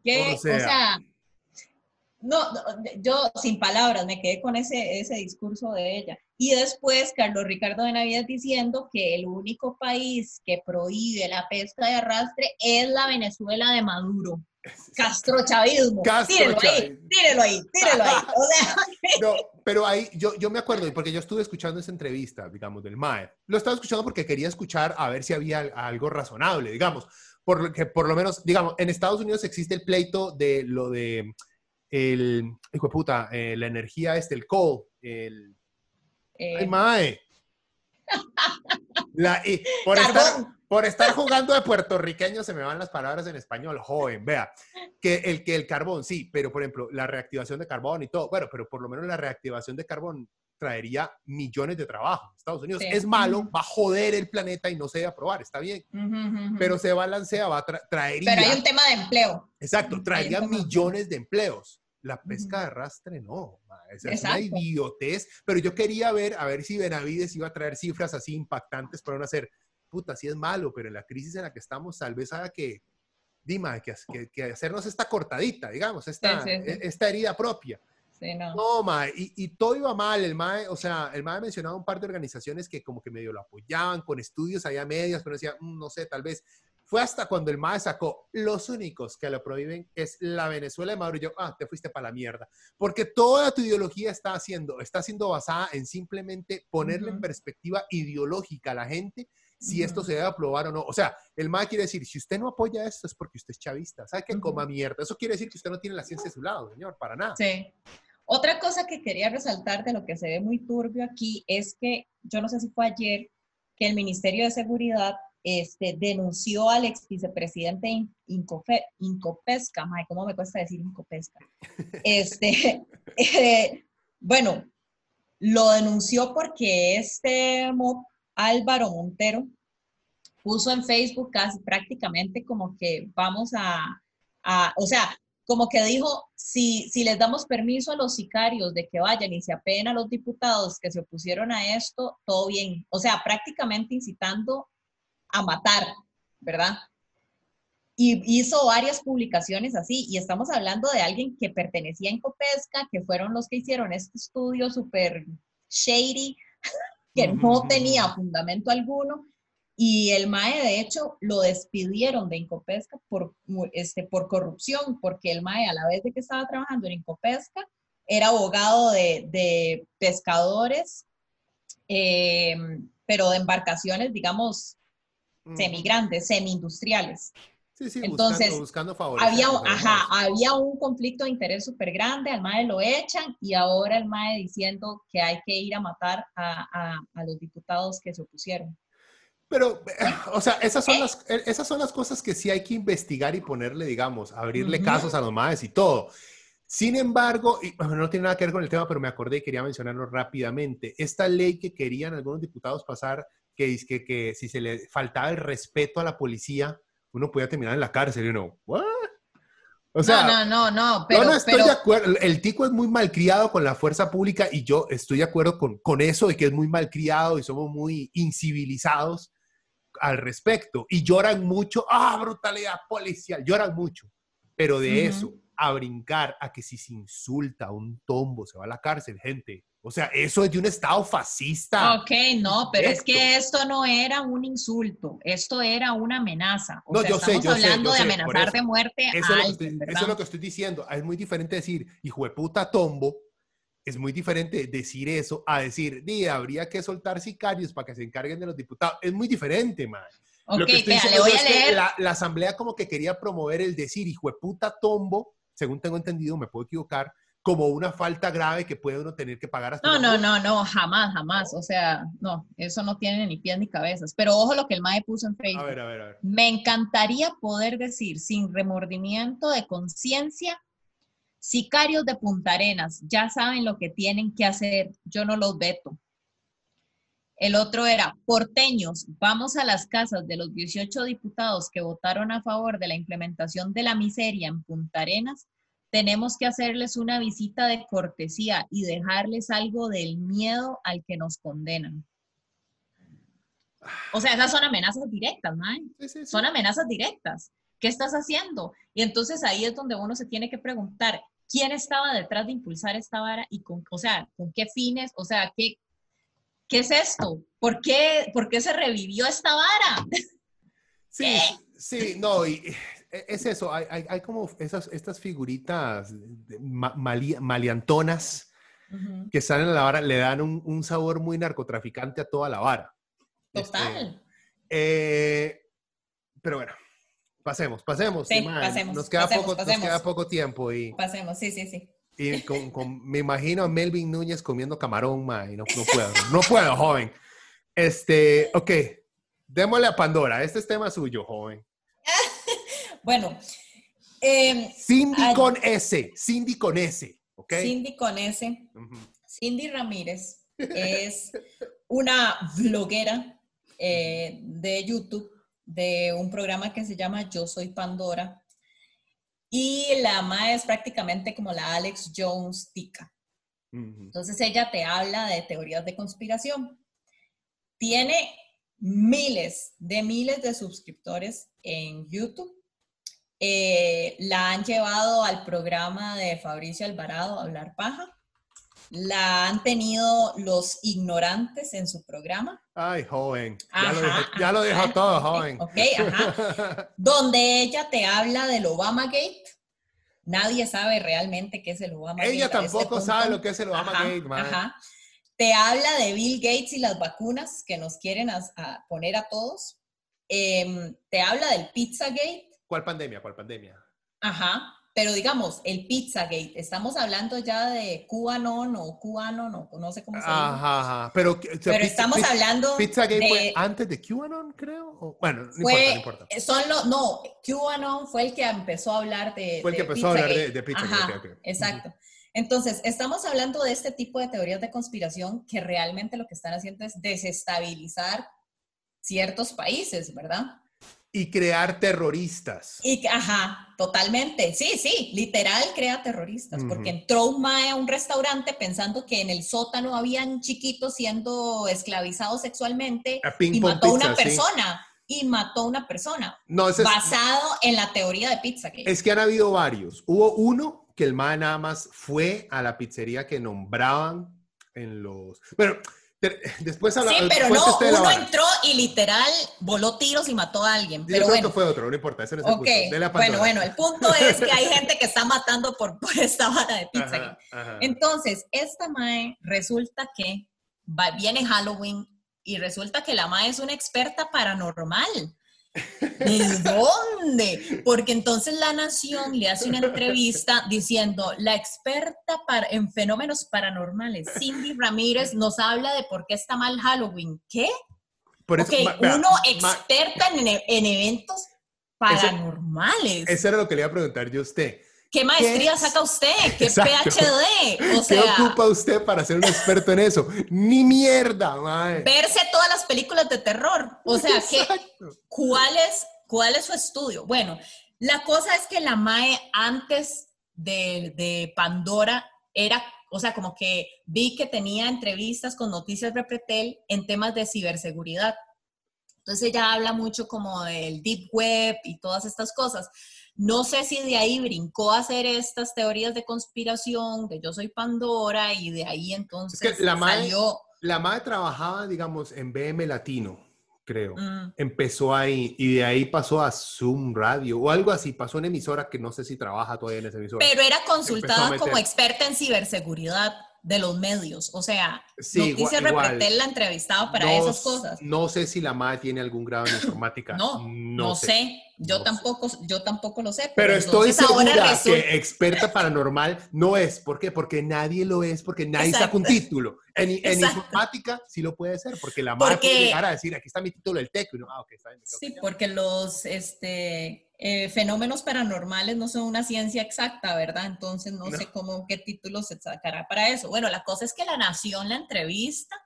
¿Qué? o sea no, yo sin palabras me quedé con ese, ese discurso de ella. Y después Carlos Ricardo de Navidad diciendo que el único país que prohíbe la pesca de arrastre es la Venezuela de Maduro. Castrochavismo. Castro tírelo ahí, tírelo ahí, tírelo ahí. no, pero ahí yo, yo me acuerdo, porque yo estuve escuchando esa entrevista, digamos, del MAE. Lo estaba escuchando porque quería escuchar a ver si había algo razonable, digamos. Porque por lo menos, digamos, en Estados Unidos existe el pleito de lo de el, hijo de puta, eh, la energía este, el coal, el... Eh, mae. y por, estar, por estar jugando de puertorriqueño se me van las palabras en español, joven, vea, que el, que el carbón, sí, pero por ejemplo, la reactivación de carbón y todo, bueno, pero por lo menos la reactivación de carbón traería millones de trabajo. Estados Unidos es malo, va a joder el planeta y no se debe aprobar, está bien. Pero se balancea, va a traer. Pero hay un tema de empleo. Exacto, traería millones de empleos. La pesca de arrastre no, es, es una idiotez. Pero yo quería ver, a ver si Benavides iba a traer cifras así impactantes para no hacer, puta, sí es malo, pero en la crisis en la que estamos, tal vez haga que, Dima, que, que, hacernos esta cortadita, digamos, esta, e, esta herida propia no. No, mae, y, todo iba mal. El mae, o sea, el mae ha mencionado un par de organizaciones que como que medio lo apoyaban con estudios allá medias, pero decía, mm, no sé, tal vez. Fue hasta cuando el mae sacó, los únicos que lo prohíben es la Venezuela de Maduro. Y yo, ah, te fuiste para la mierda. Porque toda tu ideología está haciendo, está siendo basada en simplemente ponerle en perspectiva ideológica a la gente si esto se debe aprobar o no. O sea, el MAE quiere decir, si usted no apoya esto es porque usted es chavista. ¿Sabe qué? Coma mierda. Eso quiere decir que usted no tiene la ciencia a su lado, señor, para nada. Sí. Otra cosa que quería resaltar de lo que se ve muy turbio aquí es que, yo no sé si fue ayer, que el Ministerio de Seguridad este, denunció al ex vicepresidente Incofe, Incopesca, ¿cómo me cuesta decir Incopesca? Este, eh, bueno, lo denunció porque este Álvaro Montero puso en Facebook casi prácticamente como que vamos a, a o sea, como que dijo, si, si les damos permiso a los sicarios de que vayan y se apeen a los diputados que se opusieron a esto, todo bien. O sea, prácticamente incitando a matar, ¿verdad? Y hizo varias publicaciones así, y estamos hablando de alguien que pertenecía a Incopesca, que fueron los que hicieron este estudio súper shady, que no tenía fundamento alguno, y el MAE, de hecho, lo despidieron de Incopesca por, este, por corrupción, porque el MAE, a la vez de que estaba trabajando en Incopesca, era abogado de, pescadores, eh, pero de embarcaciones, digamos, semigrandes, semi-industriales. Sí, sí, Entonces, buscando, había, ajá, había un conflicto de interés súper grande, al MAE lo echan y ahora el MAE diciendo que hay que ir a matar a los diputados que se opusieron. Pero, o sea, esas son, las, e, esas son las cosas que sí hay que investigar y ponerle, digamos, abrirle casos a los maes y todo. Sin embargo, y, no tiene nada que ver con el tema, pero me acordé y quería mencionarlo rápidamente. Esta ley que querían algunos diputados pasar, que dice que, que, si se le faltaba el respeto a la policía, uno podía terminar en la cárcel. Y uno, ¿what? O sea, no, no, no, pero, no, estoy de acuerdo. El tico es muy malcriado con la fuerza pública y yo estoy de acuerdo con, con eso de que es muy malcriado y somos muy incivilizados al respecto y lloran mucho, ah, brutalidad policial, lloran mucho, pero de eso a brincar a que si se insulta a un tombo se va a la cárcel, gente. O sea, eso es de un estado fascista. Ok, no, pero es que esto no era un insulto, esto era una amenaza. O no, sea, yo estamos sé, yo hablando de amenazar de muerte eso, a alguien, eso es lo que estoy diciendo. Es muy diferente decir, hijo de puta tombo, es muy diferente decir eso a decir, di, habría que soltar sicarios para que se encarguen de los diputados. Es muy diferente, man. Lo que estoy le voy a leer. la, asamblea como que quería promover el decir, hijo de puta tombo, según tengo entendido, me puedo equivocar, como una falta grave que puede uno tener que pagar hasta No, no, no, no, jamás, jamás. O sea, no, eso no tiene ni pies ni cabezas. Pero ojo lo que el MAE puso en Facebook. A ver, a ver, a ver. Me encantaría poder decir sin remordimiento de conciencia Sicarios de Punta Arenas, ya saben lo que tienen que hacer, yo no los veto. El otro era, porteños, vamos a las casas de los 18 diputados que votaron a favor de la implementación de la miseria en Punta Arenas, tenemos que hacerles una visita de cortesía y dejarles algo del miedo al que nos condenan. O sea, esas son amenazas directas, ¿no? Son amenazas directas. ¿Qué estás haciendo? Y entonces ahí es donde uno se tiene que preguntar, quién estaba detrás de impulsar esta vara y con, o sea, con qué fines, o sea, qué, qué es esto, ¿Por qué, por qué se revivió esta vara. Sí, sí, no, y es eso, hay, hay, como esas, estas figuritas maliantonas que salen a la vara, le dan un, un, sabor muy narcotraficante a toda la vara. Total. Este, eh, pero bueno, Pasemos, pasemos. Sí, pasemos. Nos queda, poco, Nos queda poco tiempo. Y, pasemos, sí, sí, sí. Y con, me imagino a Melvin Núñez comiendo camarón, ma, y no, no puedo, no puedo, joven. Este, ok. Démosle a Pandora. Este es tema suyo, joven. bueno. Em, Cindy con S. Cindy con S. ¿ok? Cindy con S. Cindy Ramírez es una bloguera eh, de YouTube de un programa que se llama Yo Soy Pandora. Y la MA es prácticamente como la Alex Jones tica. Entonces ella te habla de teorías de conspiración. Tiene miles de miles de suscriptores en YouTube. Eh, la han llevado al programa de Fabricio Alvarado a hablar paja la han tenido los ignorantes en su programa. Ay, joven. Ya, lo, dejó, todo, joven. Ok, ajá. Donde ella te habla del Obama Gate. Nadie sabe realmente qué es el Obama Gate. Ella tampoco sabe lo que es el Obama Gate, Ajá. Te habla de Bill Gates y las vacunas que nos quieren poner a todos. Em, te habla del Pizzagate. ¿Cuál pandemia? ¿Cuál pandemia? Ajá. Pero digamos, el Pizzagate, estamos hablando ya de QAnon o QAnon o no sé cómo se llama. Ajá, ajá. Pero, Pero estamos hablando Pizzagate fue antes de QAnon, creo. bueno, no importa, no importa. Son no, QAnon fue el que empezó a hablar de Fue el que empezó a hablar de, Pizzagate. Ajá, Exacto. Entonces, estamos hablando de este tipo de teorías de conspiración que realmente lo que están haciendo es desestabilizar ciertos países, ¿verdad? Y crear terroristas. Y, ajá, totalmente. Sí, sí, literal crea terroristas, porque entró un mae a un restaurante pensando que en el sótano habían chiquitos siendo esclavizados sexualmente y mató a una persona. Y mató a una persona. No, basado en la teoría de pizza. Es que han habido varios. Hubo uno que el mae nada más fue a la pizzería que nombraban en los... Bueno, Después Sí, pero no, uno entró y literal voló tiros y mató a alguien. Pero bueno. fue otro, no importa, ese no es el Bueno, bueno, el punto es que hay gente que está matando por, esta vara de pizza. Entonces, esta mae resulta que viene Halloween y resulta que la mae es una experta paranormal. ¿De dónde? Porque entonces La Nación le hace una entrevista diciendo, la experta en fenómenos paranormales, Cindy Ramírez, nos habla de por qué está mal Halloween. ¿Qué? Por uno experta en, eventos paranormales. Eso, era lo que le iba a preguntar yo a usted. ¿Qué maestría saca usted? ¿Qué PhD? ¿Qué ocupa usted para ser un experto en eso? Ni mierda, madre. Verse todas las películas de terror. O sea, ¿qué, cuál, es, ¿cuál es su estudio? Bueno, la cosa es que la MAE antes de, de Pandora era, o sea, como que vi que tenía entrevistas con Noticias Repretel en temas de ciberseguridad. Entonces ella habla mucho como del deep web y todas estas cosas. No sé si de ahí brincó a hacer estas teorías de conspiración, de yo soy Pandora, y de ahí entonces la salió... la madre trabajaba, digamos, en BM Latino, creo. Mm. Empezó ahí y de ahí pasó a Zoom Radio o algo así. Pasó en emisora que no sé si trabaja todavía en esa emisora. Pero era consultada como experta en ciberseguridad de los medios. O sea, Noticias Repretel la entrevistaba para esas cosas. No sé si la madre tiene algún grado en informática. no, no, sé. Yo tampoco, yo tampoco lo sé. Pero, estoy segura que experta paranormal no es. ¿Por qué? Porque nadie lo es, porque nadie saca un título. En, informática sí lo puede ser, porque la madre puede llegar a decir, aquí está mi título del TEC. ah, okay, está bien, sí, porque los este, eh, fenómenos paranormales no son una ciencia exacta, ¿verdad? Entonces no, sé cómo, qué título se sacará para eso. Bueno, la cosa es que la Nación la entrevista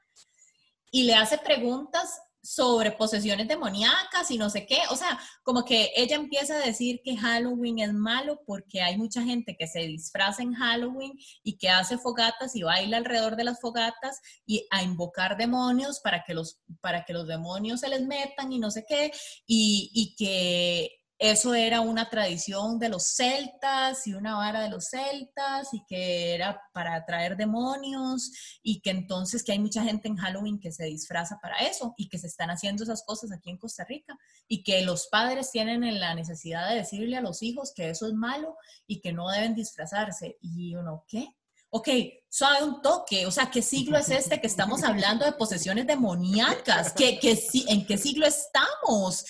y le hace preguntas sobre posesiones demoníacas y no sé qué. O sea, como que ella empieza a decir que Halloween es malo porque hay mucha gente que se disfraza en Halloween y que hace fogatas y baila alrededor de las fogatas y a invocar demonios para que los, para que los demonios se les metan y no sé qué. Y, y que eso era una tradición de los celtas y una vara de los celtas y que era para atraer demonios y que entonces que hay mucha gente en Halloween que se disfraza para eso y que se están haciendo esas cosas aquí en Costa Rica y que los padres tienen la necesidad de decirle a los hijos que eso es malo y que no deben disfrazarse. Y uno, ¿qué? Ok, suave un toque, o sea, ¿qué siglo es este que estamos hablando de posesiones demoníacas? ¿Qué, qué, ¿En qué siglo estamos?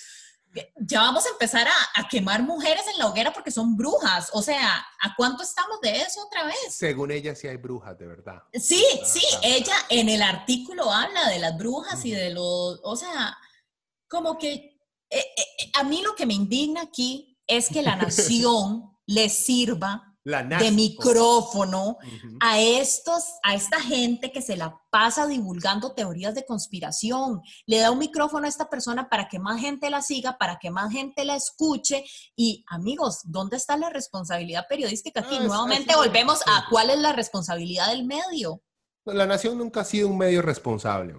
Ya vamos a empezar a, quemar mujeres en la hoguera porque son brujas. O sea, ¿a cuánto estamos de eso otra vez? Según ella sí hay brujas, de verdad. Sí, sí, ella en el artículo habla de las brujas y de los, o sea, como que eh, eh, a mí lo que me indigna aquí es que la nación le sirva de micrófono a estos, a esta gente que se la pasa divulgando teorías de conspiración. Le da un micrófono a esta persona para que más gente la siga, para que más gente la escuche. Y amigos, ¿dónde está la responsabilidad periodística aquí? Nuevamente volvemos a cuál es la responsabilidad del medio. La nación nunca ha sido un medio responsable,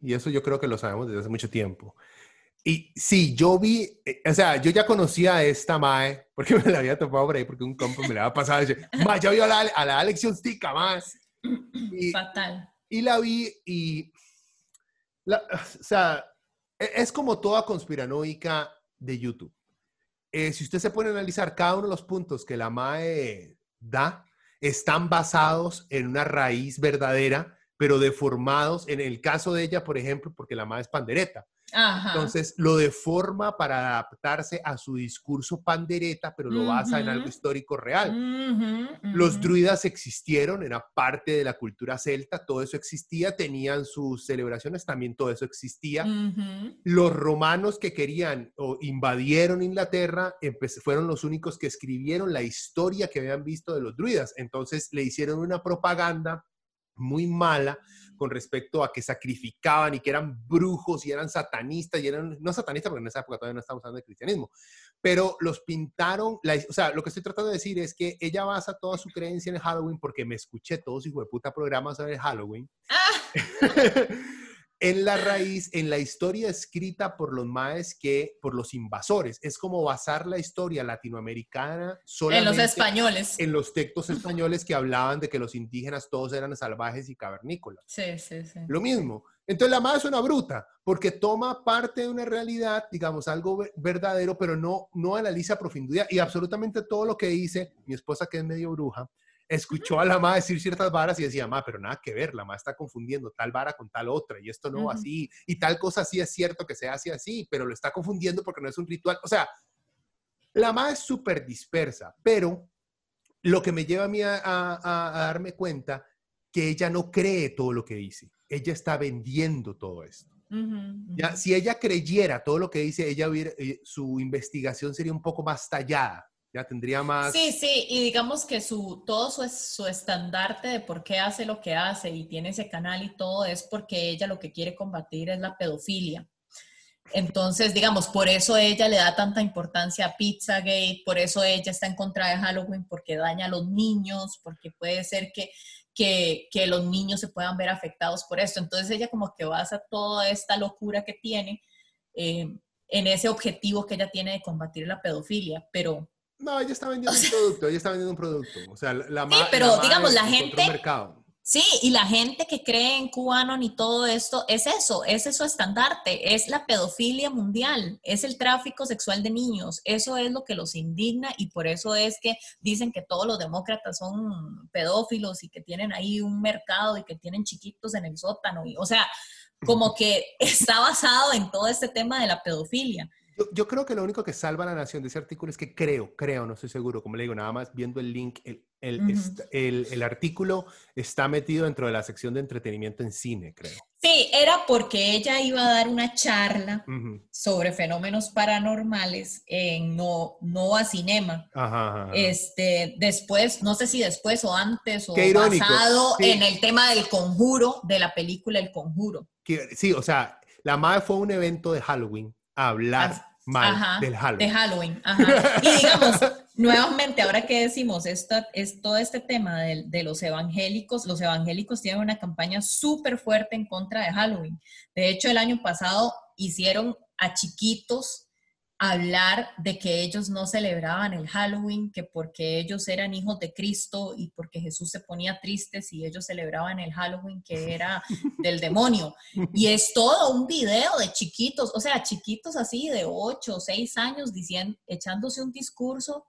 y eso yo creo que lo sabemos desde hace mucho tiempo. Y sí, yo vi, eh, o sea, yo ya conocía a esta Mae, porque me la había topado por ahí, porque un compa me la había pasado y dice, Mae, ya vi a la, a la Alexion Stica más. Y, Fatal. Y la vi y, la, o sea, e, es como toda conspiranoica de YouTube. Eh, si usted se pone a analizar cada uno de los puntos que la MAE da, están basados en una raíz verdadera, pero deformados, en el caso de ella, por ejemplo, porque la MAE es pandereta. Entonces lo deforma para adaptarse a su discurso pandereta, pero lo basa en algo histórico real. Los druidas existieron, era parte de la cultura celta, todo eso existía, tenían sus celebraciones, también todo eso existía. Los romanos que querían o invadieron Inglaterra fueron los únicos que escribieron la historia que habían visto de los druidas. Entonces le hicieron una propaganda muy mala con respecto a que sacrificaban y que eran brujos y eran satanistas y eran, no satanistas porque en esa época todavía no estamos hablando de cristianismo, pero los pintaron, o sea, lo que estoy tratando de decir es que ella basa toda su creencia en el Halloween porque me escuché todos hijo de puta programas sobre el Halloween. Ah. en la raíz, en la historia escrita por los maes que por los invasores. Es como basar la historia latinoamericana solamente en los españoles. En los textos españoles que hablaban de que los indígenas todos eran salvajes y cavernícolas. Sí, sí, sí. Lo mismo. Entonces la mae es una bruta porque toma parte de una realidad, digamos, algo verdadero, pero no, no analiza a profundidad. Y absolutamente todo lo que dice mi esposa, que es medio bruja, escuchó a la mamá decir ciertas varas y decía, ma, pero nada que ver, la mamá está confundiendo tal vara con tal otra y esto no así, y tal cosa sí es cierto que se hace así, pero lo está confundiendo porque no es un ritual. O sea, la mamá es súper dispersa, pero lo que me lleva a mí a, darme cuenta que ella no cree todo lo que dice, ella está vendiendo todo esto. Ya, si ella creyera todo lo que dice, ella eh, su investigación sería un poco más tallada ya tendría más... Sí, sí, y digamos que su, todo su, su estandarte de por qué hace lo que hace y tiene ese canal y todo es porque ella lo que quiere combatir es la pedofilia. Entonces, digamos, por eso ella le da tanta importancia a Pizzagate, por eso ella está en contra de Halloween, porque daña a los niños, porque puede ser que, que, que los niños se puedan ver afectados por esto. Entonces ella como que basa toda esta locura que tiene eh, en ese objetivo que ella tiene de combatir la pedofilia, pero no, ella está vendiendo un producto, ella está vendiendo un producto. O sea, la, Sí, pero digamos, la gente... Sí, y la gente que cree en QAnon y todo esto, es eso, es eso estandarte, es la pedofilia mundial, es el tráfico sexual de niños, eso es lo que los indigna y por eso es que dicen que todos los demócratas son pedófilos y que tienen ahí un mercado y que tienen chiquitos en el sótano, y, o sea, como que está basado en todo este tema de la pedofilia. Yo, creo que lo único que salva a la nación de ese artículo es que creo, creo, no estoy seguro, como le digo, nada más viendo el link, el, el, el, artículo está metido dentro de la sección de entretenimiento en cine, creo. Sí, era porque ella iba a dar una charla sobre fenómenos paranormales en No, a Cinema. Ajá, Este, después, no sé si después o antes o basado en el tema del conjuro, de la película El Conjuro. sí, o sea, la MAE fue un evento de Halloween hablar mal del Halloween. De Halloween, Y digamos, nuevamente, ahora que decimos, esto, es todo este tema de, de, los evangélicos, los evangélicos tienen una campaña súper fuerte en contra de Halloween. De hecho, el año pasado hicieron a chiquitos hablar de que ellos no celebraban el Halloween, que porque ellos eran hijos de Cristo y porque Jesús se ponía triste si ellos celebraban el Halloween que era del demonio. Y es todo un video de chiquitos, o sea, chiquitos así de 8 o 6 años diciendo, echándose un discurso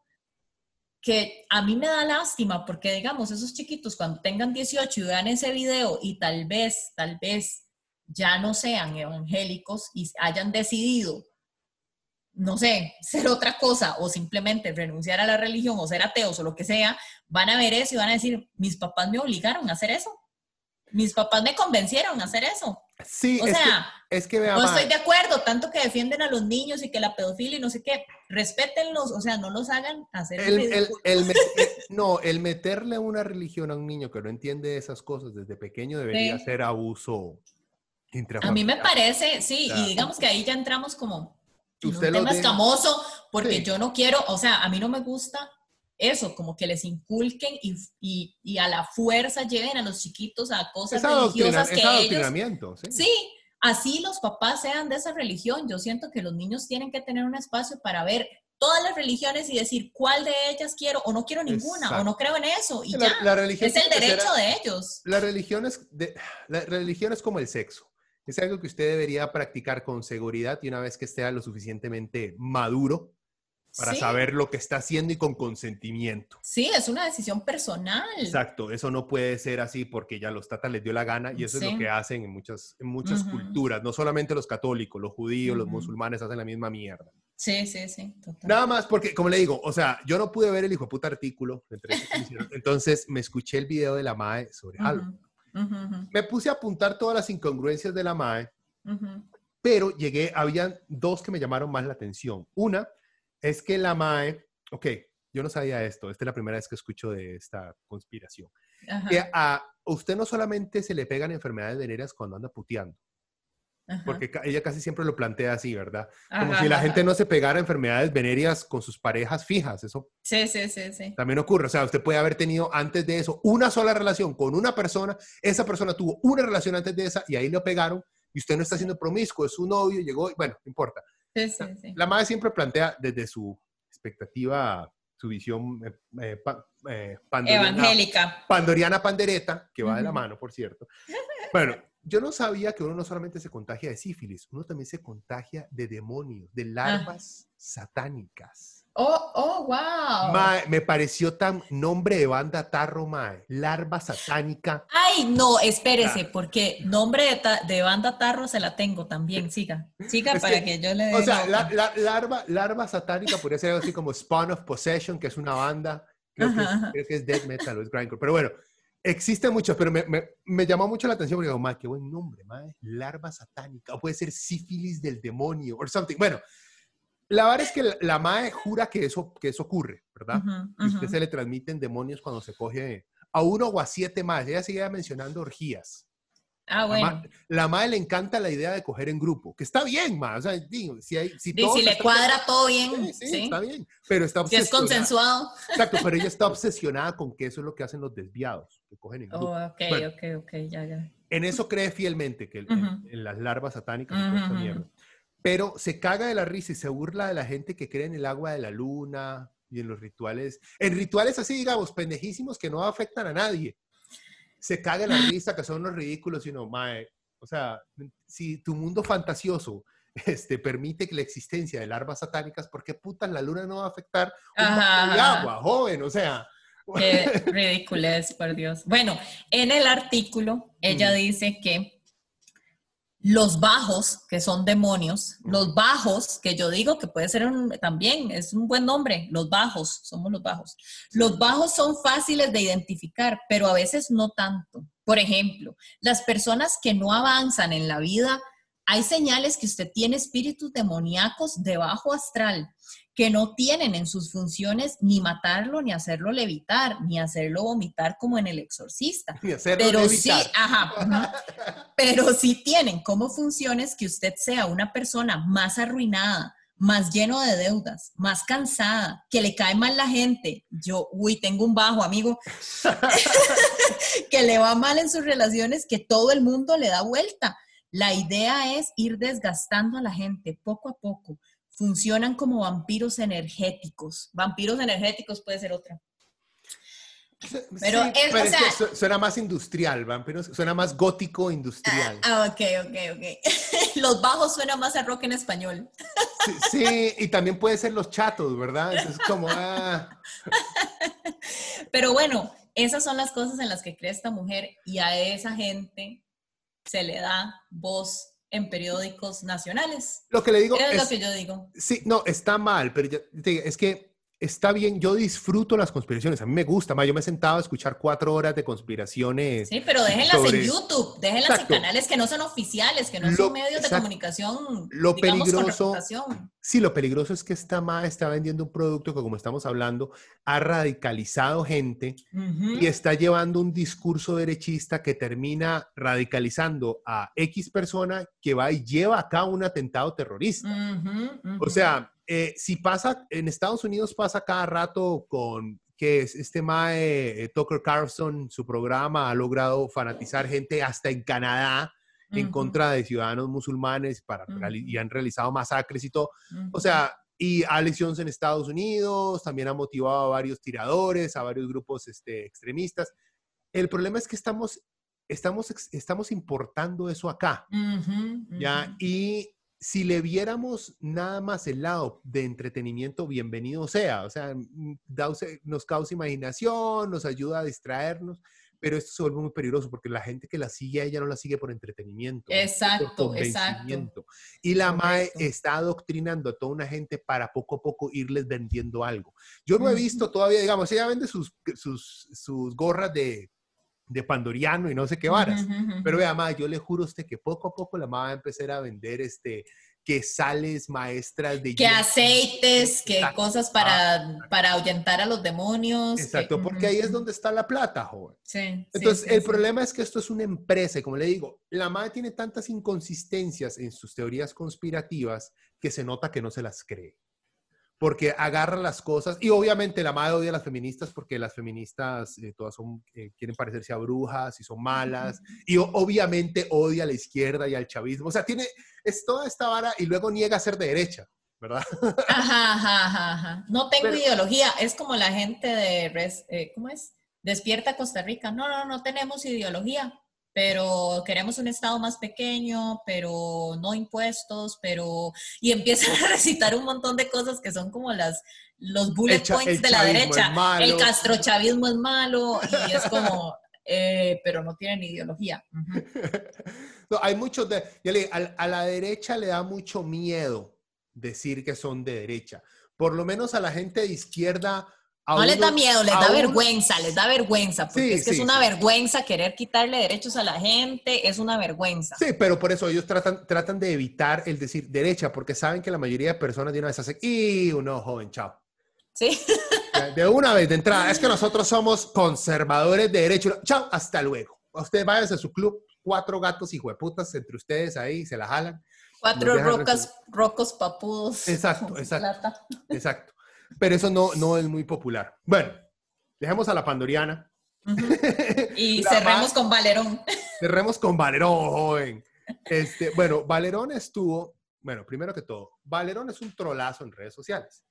que a mí me da lástima porque digamos, esos chiquitos cuando tengan 18 y vean ese video y tal vez, tal vez ya no sean evangélicos y hayan decidido no sé, ser otra cosa o simplemente renunciar a la religión o ser ateos o lo que sea, van a ver eso y van a decir, mis papás me obligaron a hacer eso. Mis papás me convencieron a hacer eso. Sí, o es sea, que, es que vea, no estoy de acuerdo, tanto que defienden a los niños y que la pedofilia y no sé qué, respétenlos, o sea, no los hagan hacer el, eh, no, el meterle una religión a un niño que no entiende esas cosas desde pequeño debería Sí. ser abuso A mí me parece, sí, Claro. y digamos que ahí ya entramos como un Usted lo tema escamoso, porque Sí. yo no quiero, o sea, a mí no me gusta eso, como que les inculquen y, y- y a la fuerza lleven a los chiquitos a cosas Es, religiosas que ellos... sí. Sí, así los papás sean de esa religión. Yo siento que los niños tienen que tener un espacio para ver todas las religiones y decir cuál de ellas quiero o no quiero ninguna Exacto. o no creo en eso y La, ya. la religión es el derecho de ellos. La religión es de- la religión es como el sexo. Es algo que usted debería practicar con seguridad y una vez que esté lo suficientemente maduro para Sí. saber lo que está haciendo y con consentimiento. Sí, es una decisión personal. Exacto, eso no puede ser así porque ya los tatas les dio la gana y eso es lo que hacen en muchas, en muchas culturas, no solamente los católicos, los judíos, los musulmanes hacen la misma mierda. Sí, sí, sí. total. Nada más porque, como le digo, o sea, yo no pude ver el hijo de puta artículo, entonces me escuché el video de la MAE sobre. Ujú, Me puse a apuntar todas las incongruencias de la MAE pero llegué, habían dos que me llamaron más la atención. Una es que la MAE, ok, yo no sabía esto, esta es la primera vez que escucho de esta conspiración, que a usted no solamente se le pegan enfermedades venéreas cuando anda puteando, ajá. porque ella casi siempre lo plantea así, ¿verdad? Como Ajá, si la ajá. gente no se pegara enfermedades venéreas con sus parejas fijas, eso Sí, sí, sí, sí. también ocurre, o sea, usted puede haber tenido antes de eso una sola relación con una persona, esa persona tuvo una relación antes de esa y ahí le pegaron y usted no está siendo promiscuo, es su novio, llegó, y bueno, no importa. Sí, sí, sí. La madre siempre plantea desde su expectativa, su visión eh, eh, pa- eh, pandoriana, Evangélica. pandoriana pandereta, que va de la mano, por cierto. Bueno, yo no sabía que uno no solamente se contagia de sífilis, uno también se contagia de demonios, de larvas satánicas. Oh, oh, wow. Mae, me pareció tan nombre de banda tarro, mae. Larva satánica. Ay, no, espérese, Ah. porque nombre de, de banda tarro se la tengo también. Siga, siga Es para que, que, yo le dé. O sea, la, la- larva, larva satánica podría ser algo así como Spawn of Possession, que es una banda. Creo, que, es, creo que es death metal o es grindcore. Pero bueno, existen muchos, pero me, me- me llamó mucho la atención porque digo, mae, qué buen nombre, mae. Larva satánica. O puede ser sífilis del demonio o something. Bueno, la verdad es que la, la mae jura que eso, que eso ocurre, ¿verdad? Usted ujú. se le transmiten demonios cuando se coge a uno o a siete más. Ella seguía mencionando orgías. Ah, La, bueno. la madre le encanta la idea de coger en grupo, que está bien, ma. O sea, digo, si, hay, si, Y todos si le cuadra todo bien, sí, sí. está bien. Pero está Si es obsesionada. consensuado. Exacto, pero ella está obsesionada con que eso es lo que hacen los desviados, que cogen en grupo. Oh, ok, Bueno. ok, ok, ya, ya. En eso cree fielmente, que en- las larvas satánicas esta ujú. mierda. Pero se caga de la risa y se burla de la gente que cree en el agua de la luna y en los rituales. En rituales así, digamos, pendejísimos que no afectan a nadie. Se caga la risa, que son los ridículos y uno, mae, o sea, si tu mundo fantasioso este, permite que la existencia de larvas satánicas, ¿por qué putas la luna no va a afectar un Ajá, de agua, joven? O sea, Qué ridiculez, por Dios. Bueno, en el artículo, ella dice que los bajos, que son demonios, los bajos, que yo digo que puede ser un- también, es un buen nombre, los bajos, somos los bajos. Los bajos son fáciles de identificar, pero a veces no tanto. Por ejemplo, las personas que no avanzan en la vida, hay señales que usted tiene espíritus demoníacos de bajo astral que no tienen en sus funciones ni matarlo, ni hacerlo levitar, ni hacerlo vomitar como en el exorcista. Pero sí, ajá, pero sí tienen como funciones que usted sea una persona más arruinada, más lleno de deudas, más cansada, que le cae mal la gente. Yo, uy, tengo un bajo, amigo, que le va mal en sus relaciones, que todo el mundo le da vuelta. La idea es ir desgastando a la gente poco a poco. Funcionan como vampiros energéticos. Vampiros energéticos puede ser otra. Pero Sí, es- o pero es que suena más industrial, vampiros, suena más gótico industrial. Ah, ok, ok, ok. Los bajos suenan más a rock en español. Sí, sí, y también puede ser los chatos, ¿verdad? Es como, ah, Pero bueno, esas son las cosas en las que cree esta mujer y a esa gente se le da voz en periódicos nacionales. Lo que le digo es, lo que yo digo. Sí, no, está mal, pero es que está bien, yo disfruto las conspiraciones, a mí me gusta, más yo me he sentado a escuchar cuatro horas de conspiraciones. Sí, pero déjenlas en YouTube, déjenlas en canales que no son oficiales, que no son medios de comunicación. Lo digamos, peligroso, sí, lo peligroso es que esta MA está vendiendo un producto que, como estamos hablando, ha radicalizado gente y está llevando un discurso derechista que termina radicalizando a X persona que va y lleva a cabo un atentado terrorista. O sea, eh, si pasa, en Estados Unidos pasa cada rato con que este Mae eh, Tucker Carlson, su programa ha logrado fanatizar gente hasta en Canadá en contra de ciudadanos musulmanes para, y han realizado masacres y todo. O sea, y Alex Jones en Estados Unidos también ha motivado a varios tiradores, a varios grupos este, extremistas. El problema es que estamos, estamos, estamos importando eso acá, ¿ya? Y si le viéramos nada más el lado de entretenimiento, bienvenido sea. O sea, mm, nos causa imaginación, nos ayuda a distraernos, pero esto se vuelve muy peligroso porque la gente que la sigue a ella no la sigue por entretenimiento. Exacto, exacto. Y la MAE está adoctrinando a toda una gente para poco a poco irles vendiendo algo. Yo no he visto todavía, digamos, ella vende sus, sus, sus gorras de, de pandoriano y no sé qué varas. Pero vea, ma, yo le juro a usted que poco a poco la ma va a empezar a vender este que sales maestras de... Que aceites, que cosas para, para ahuyentar a los demonios. Exacto, porque ahí es donde está la plata, joven. Sí. Entonces, el problema es que esto es una empresa y como le digo, la MAE tiene tantas inconsistencias en sus teorías conspirativas que se nota que no se las cree porque agarra las cosas y obviamente la madre odia a las feministas porque las feministas eh, todas son, eh, quieren parecerse a brujas y son malas y obviamente odia a la izquierda y al chavismo. O sea, tiene, es toda esta vara y luego niega a ser de derecha, ¿verdad? Ajá, ajá, ajá. No tengo ideología, es como la gente de, eh, ¿cómo es? Despierta Costa Rica. No, no, no tenemos ideología pero queremos un Estado más pequeño, pero no impuestos, pero... Y empiezan a recitar un montón de cosas que son como las, los bullet points de la derecha. El castrochavismo es malo y es como... Eh, pero no tienen ideología. no, hay muchos de... a la derecha le da mucho miedo decir que son de derecha. Por lo menos a la gente de izquierda no les da miedo, les da vergüenza, les da vergüenza, porque es que es una vergüenza querer quitarle derechos a la gente, es una vergüenza. Sí, pero por eso ellos tratan, tratan de evitar el decir derecha, porque saben que la mayoría de personas de una vez hacen, y uno joven, chao. Sí. De una vez, de entrada, es que nosotros somos conservadores de derecho. Chao, hasta luego. Usted vaya a su club, cuatro gatos y hueputas entre ustedes ahí, se la jalan. Cuatro rocas, rocos papudos. Exacto, exacto. Exacto pero eso no, no es muy popular. Bueno, dejemos a la Pandoriana. Y cerremos con Valerón. Cerremos con Valerón, joven. Este, bueno, Valerón estuvo, bueno, primero que todo, Valerón es un trolazo en redes sociales.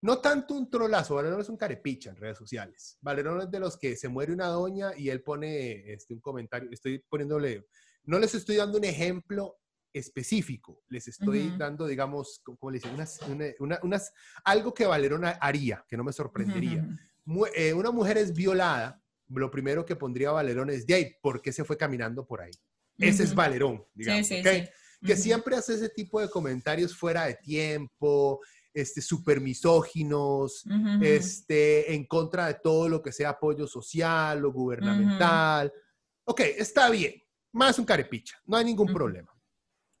No tanto un trolazo, Valerón es un carepicha en redes sociales. Valerón es de los que se muere una doña y él pone este, un comentario, estoy poniéndole, no les estoy dando un ejemplo específico. Les estoy dando, digamos, como le dicen, unas, algo que Valerón haría, que no me sorprendería. Eh, una mujer es violada, lo primero que pondría Valerón es, de ahí, ¿por qué se fue caminando por ahí? Ese es Valerón, digamos, Que siempre hace ese tipo de comentarios fuera de tiempo, este, super misóginos, este, en contra de todo lo que sea apoyo social o gubernamental. Ok, está bien. Más un carepicha, no hay ningún problema.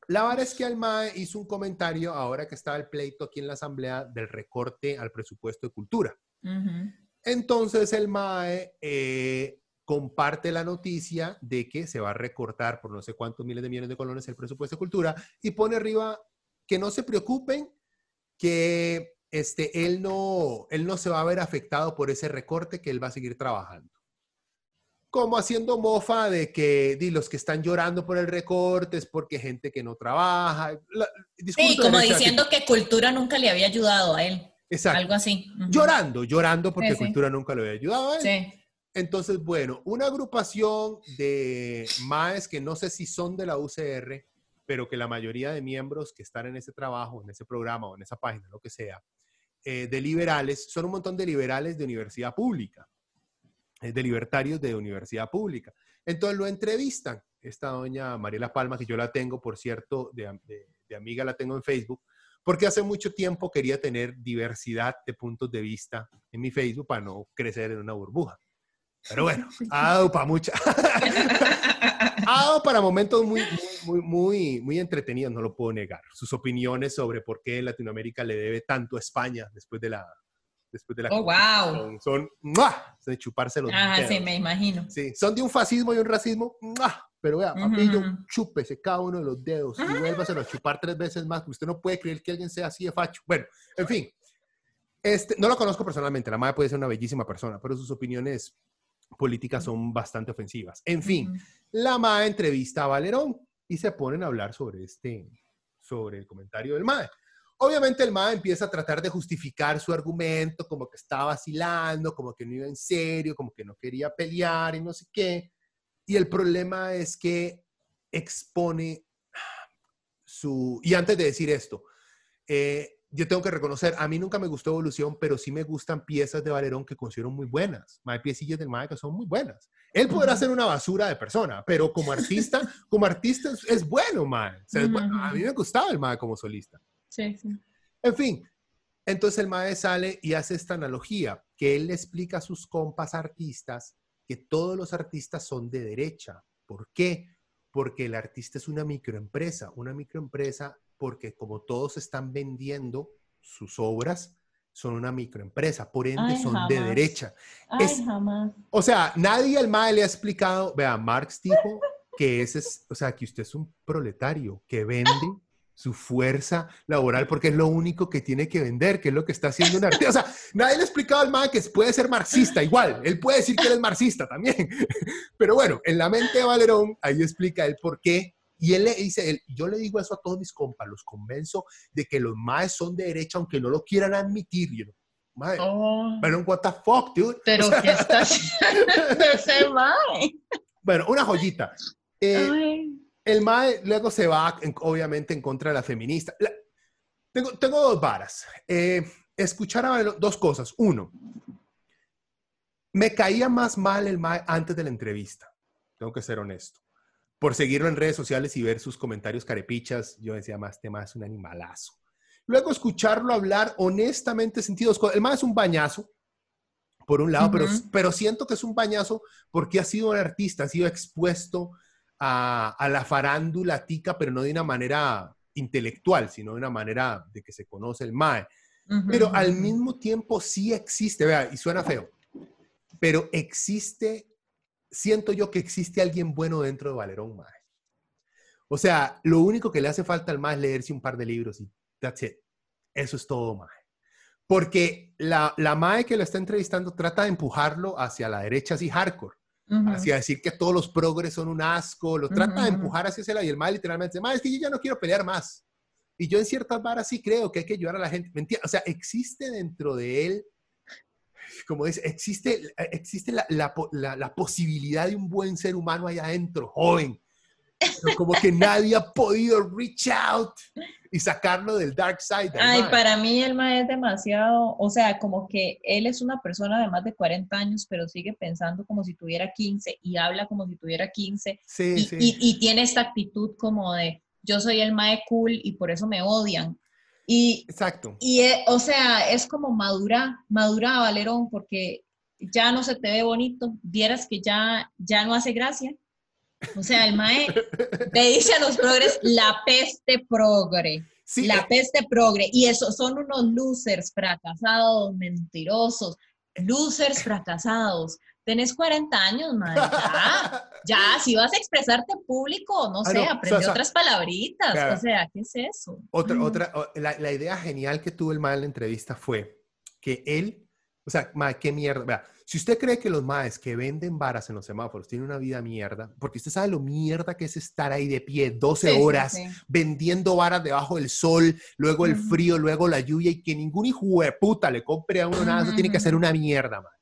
La verdad es que Almae hizo un comentario ahora que estaba el pleito aquí en la Asamblea del recorte al presupuesto de cultura. Entonces el MAE eh, comparte la noticia de que se va a recortar por no sé cuántos miles de millones de colones el presupuesto de cultura y pone arriba que no se preocupen, que este, él, no, él no se va a ver afectado por ese recorte, que él va a seguir trabajando como haciendo mofa de que di, los que están llorando por el recorte es porque gente que no trabaja. sí, como diciendo que cultura nunca le había ayudado a él. Exacto. Algo así. Llorando, llorando porque cultura nunca le había ayudado a él. Sí. Entonces, bueno, una agrupación de MAES que no sé si son de la UCR, pero que la mayoría de miembros que están en ese trabajo, en ese programa o en esa página, lo que sea, eh, de liberales, son un montón de liberales de universidad pública. De libertarios de universidad pública. Entonces lo entrevistan. Esta doña Mariela Palma, que yo la tengo, por cierto, de, de amiga la tengo en Facebook, porque hace mucho tiempo quería tener diversidad de puntos de vista en mi Facebook para no crecer en una burbuja. Pero bueno, ha dado para mucha. ha dado para momentos muy, muy, muy, muy entretenidos, no lo puedo negar. Sus opiniones sobre por qué Latinoamérica le debe tanto a España después de la. Después de la oh, wow. Son, de chuparse los Ah, sí, me imagino. Sí, son de un fascismo y un racismo. Pero vea, papillo, chúpese cada uno de los dedos y vuélvaselo a chupar tres veces más. Usted no puede creer que alguien sea así de facho. Bueno, en fin. Este, no lo conozco personalmente, la madre puede ser una bellísima persona, pero sus opiniones políticas son bastante ofensivas. En fin, la MAE entrevista a Valerón y se ponen a hablar sobre este, sobre el comentario del MAE. Obviamente el MAE empieza a tratar de justificar su argumento, como que estaba vacilando, como que no iba en serio, como que no quería pelear y no sé qué. Y el problema es que expone su... Y antes de decir esto, eh, yo tengo que reconocer, a mí nunca me gustó Evolución, pero sí me gustan piezas de Valerón que considero muy buenas. Hay piecillas del Mae que son muy buenas. Él podrá ser una basura de persona, pero como artista, como artista es, bueno, Mae. A mí me gustaba el Mae como solista. Sí, sí. En fin, entonces el Mae sale y hace esta analogía, que él le explica a sus compas artistas que todos los artistas son de derecha. ¿Por qué? Porque el artista es una microempresa. Una microempresa porque como todos están vendiendo sus obras, son una microempresa, por ende son de derecha. Ay, jamás. O sea, nadie al MAE le ha explicado, vea, Marx dijo que ese es, o sea, que usted es un proletario que vende su fuerza laboral porque es lo único que tiene que vender, que es lo que está haciendo un artista. O sea, nadie le ha explicado al MAE que puede ser marxista igual, él puede decir que él es marxista también. Pero bueno, en la mente de Valerón, ahí explica el por qué y él le dice, yo le digo eso a todos mis compas, los convenzo de que los maes son de derecha, aunque no lo quieran admitir. You mae, oh. Pero, what the fuck, dude. Pero, ¿qué está haciendo ese mae? Bueno, una joyita. Eh, el mae luego se va, obviamente, en contra de la feminista. tengo, tengo dos varas. Eh, escuchar a dos cosas. Uno, me caía más mal el mae antes de la entrevista. Tengo que ser honesto por seguirlo en redes sociales y ver sus comentarios carepichas, yo decía, más tema es un animalazo. Luego escucharlo hablar honestamente sentidos. El más es un bañazo, por un lado, pero, pero siento que es un bañazo porque ha sido un artista, ha sido expuesto a, la farándula tica, pero no de una manera intelectual, sino de una manera de que se conoce el MAE. pero al mismo tiempo sí existe, vea, y suena feo, pero existe siento yo que existe alguien bueno dentro de Valerón Mae. O sea, lo único que le hace falta al Mae es leerse un par de libros y that's it. Eso es todo Mae. Porque la, la Mae que lo está entrevistando trata de empujarlo hacia la derecha así hardcore. Hacia decir que todos los progres son un asco, lo trata de empujar hacia ese lado y el Mae literalmente dice, es que yo ya no quiero pelear más. Y yo en ciertas varas sí creo que hay que ayudar a la gente. O sea, existe dentro de él como dice, existe, existe la, la, posibilidad de un buen ser humano allá adentro, joven. Como que nadie ha podido reach out y sacarlo del dark side. Ay, para mí el ma es demasiado, o sea, como que él es una persona de más de 40 años, pero sigue pensando como si tuviera 15 y habla como si tuviera 15. Sí, y, sí. y, tiene esta actitud como de, yo soy el mae cool y por eso me odian. Y, Exacto. Y, eh, o sea, es como madura, madura Valerón, porque ya no se te ve bonito, vieras que ya, ya no hace gracia. O sea, el mae te dice a los progres la peste progre. la peste progre. Y eso son unos losers fracasados, mentirosos, losers fracasados tenés 40 años, madre, ya, ya, si vas a expresarte en público, no ah, sé, aprende otras palabritas, o sea, ¿qué es eso? Otra, otra, la, la, idea genial que tuvo el mal en la entrevista fue que él, o sea, madre, qué mierda, vea, si usted cree que los maes que venden varas en los semáforos tienen una vida mierda, porque usted sabe lo mierda que es estar ahí de pie 12 horas vendiendo varas debajo del sol, luego el frío, luego la lluvia y que ningún hijo de puta le compre a uno nada, eso tiene que ser una mierda, man.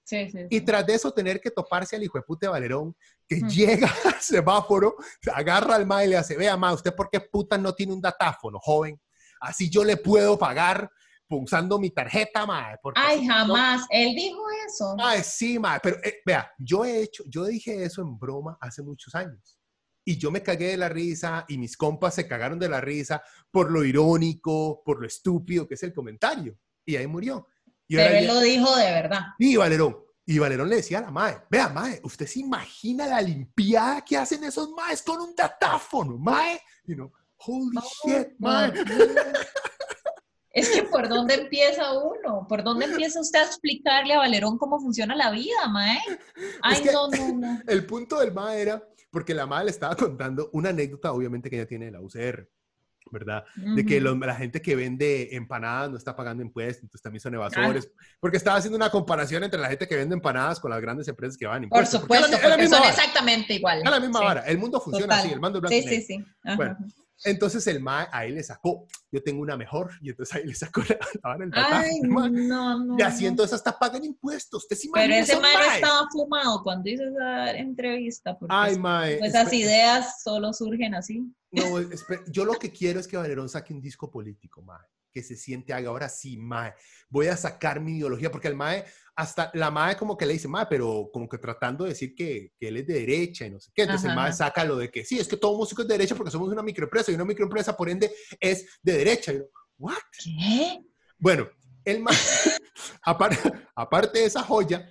y tras de eso tener que toparse al hijo de puta de Valerón que llega al semáforo, agarra al mae y le hace, vea ma, usted por qué puta no tiene un datáfono, joven, así yo le puedo pagar usando mi tarjeta, mae. Ay, jamás. Él dijo eso. Ay, sí, mae. Pero eh, vea, yo he hecho, yo dije eso en broma hace muchos años. Y yo me cagué de la risa y mis compas se cagaron de la risa por lo irónico, por lo estúpido que es el comentario. Y ahí murió. Pero él lo dijo de verdad. Sí, Valerón. Y Valerón le decía a la mae, vea, mae, ¿usted se imagina la limpiada que hacen esos maes con un datáfono, mae? Y no, holy shit, mae. Es que por dónde empieza uno, por dónde empieza usted a explicarle a Valerón cómo funciona la vida, mae. Ay, no, no, no. El punto del mae era, porque la mae le estaba contando una anécdota, obviamente, que ella tiene de la UCR. ¿verdad? De que la gente que vende empanadas no está pagando impuestos, entonces también son evasores. Porque estaba haciendo una comparación entre la gente que vende empanadas con las grandes empresas que van impuestos. Por supuesto, porque, son exactamente igual. Es la misma vara. El mundo funciona así, el mando blanco. Sí, sí, sí. Bueno, entonces el MAE ahí le sacó, yo tengo una mejor, y entonces ahí le sacó la, la Ay, no, no. Y así entonces hasta pagan impuestos. Pero ese MAE no estaba fumado cuando hizo esa entrevista. Porque Ay, mae. Esas ideas solo surgen así. No, yo lo que quiero es que Valerón saque un disco político, mae. Que se siente, haga ahora sí, mae. Voy a sacar mi ideología, porque el mae, hasta la mae como que le dice, mae, pero como que tratando de decir que, que él es de derecha y no sé qué. Entonces el mae saca lo de que sí, es que todo músico es de derecha porque somos una microempresa y una microempresa, por ende, es de derecha. Y yo, ¿what? ¿Qué? Bueno, el mae, aparte, aparte de esa joya,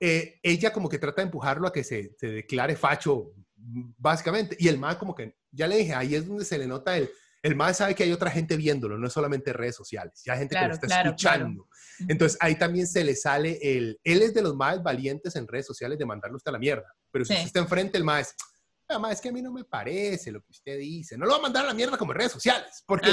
eh, ella como que trata de empujarlo a que se, se declare facho, básicamente. Y el mae como que ya le dije, ahí es donde se le nota el, el más sabe que hay otra gente viéndolo, no es solamente redes sociales, ya hay gente que lo está escuchando. Entonces ahí también se le sale el, él es de los más valientes en redes sociales de mandarlo hasta la mierda, pero si usted está enfrente, el más, además es que a mí no me parece lo que usted dice, no lo va a mandar a la mierda como en redes sociales, porque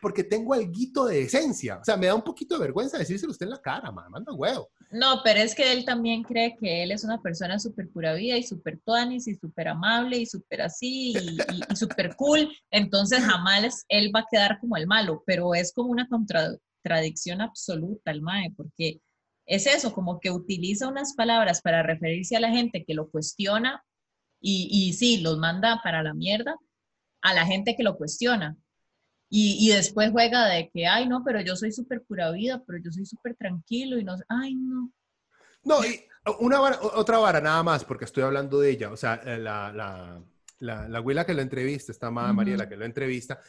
porque tengo algo de esencia. O sea, me da un poquito de vergüenza decírselo usted en la cara, man, manda huevo. No, pero es que él también cree que él es una persona súper pura vida y súper tuanis y súper amable y súper así y, súper cool. Entonces jamás él va a quedar como el malo, pero es como una contradicción absoluta el mae, porque es eso, como que utiliza unas palabras para referirse a la gente que lo cuestiona y, y sí, los manda para la mierda a la gente que lo cuestiona y, después juega de que, ay, no, pero yo soy súper pura vida, pero yo soy súper tranquilo y no, ay, no. No, y una otra vara nada más, porque estoy hablando de ella, o sea, eh, la, la, la, la abuela que lo entrevista, esta madre María la que lo entrevista,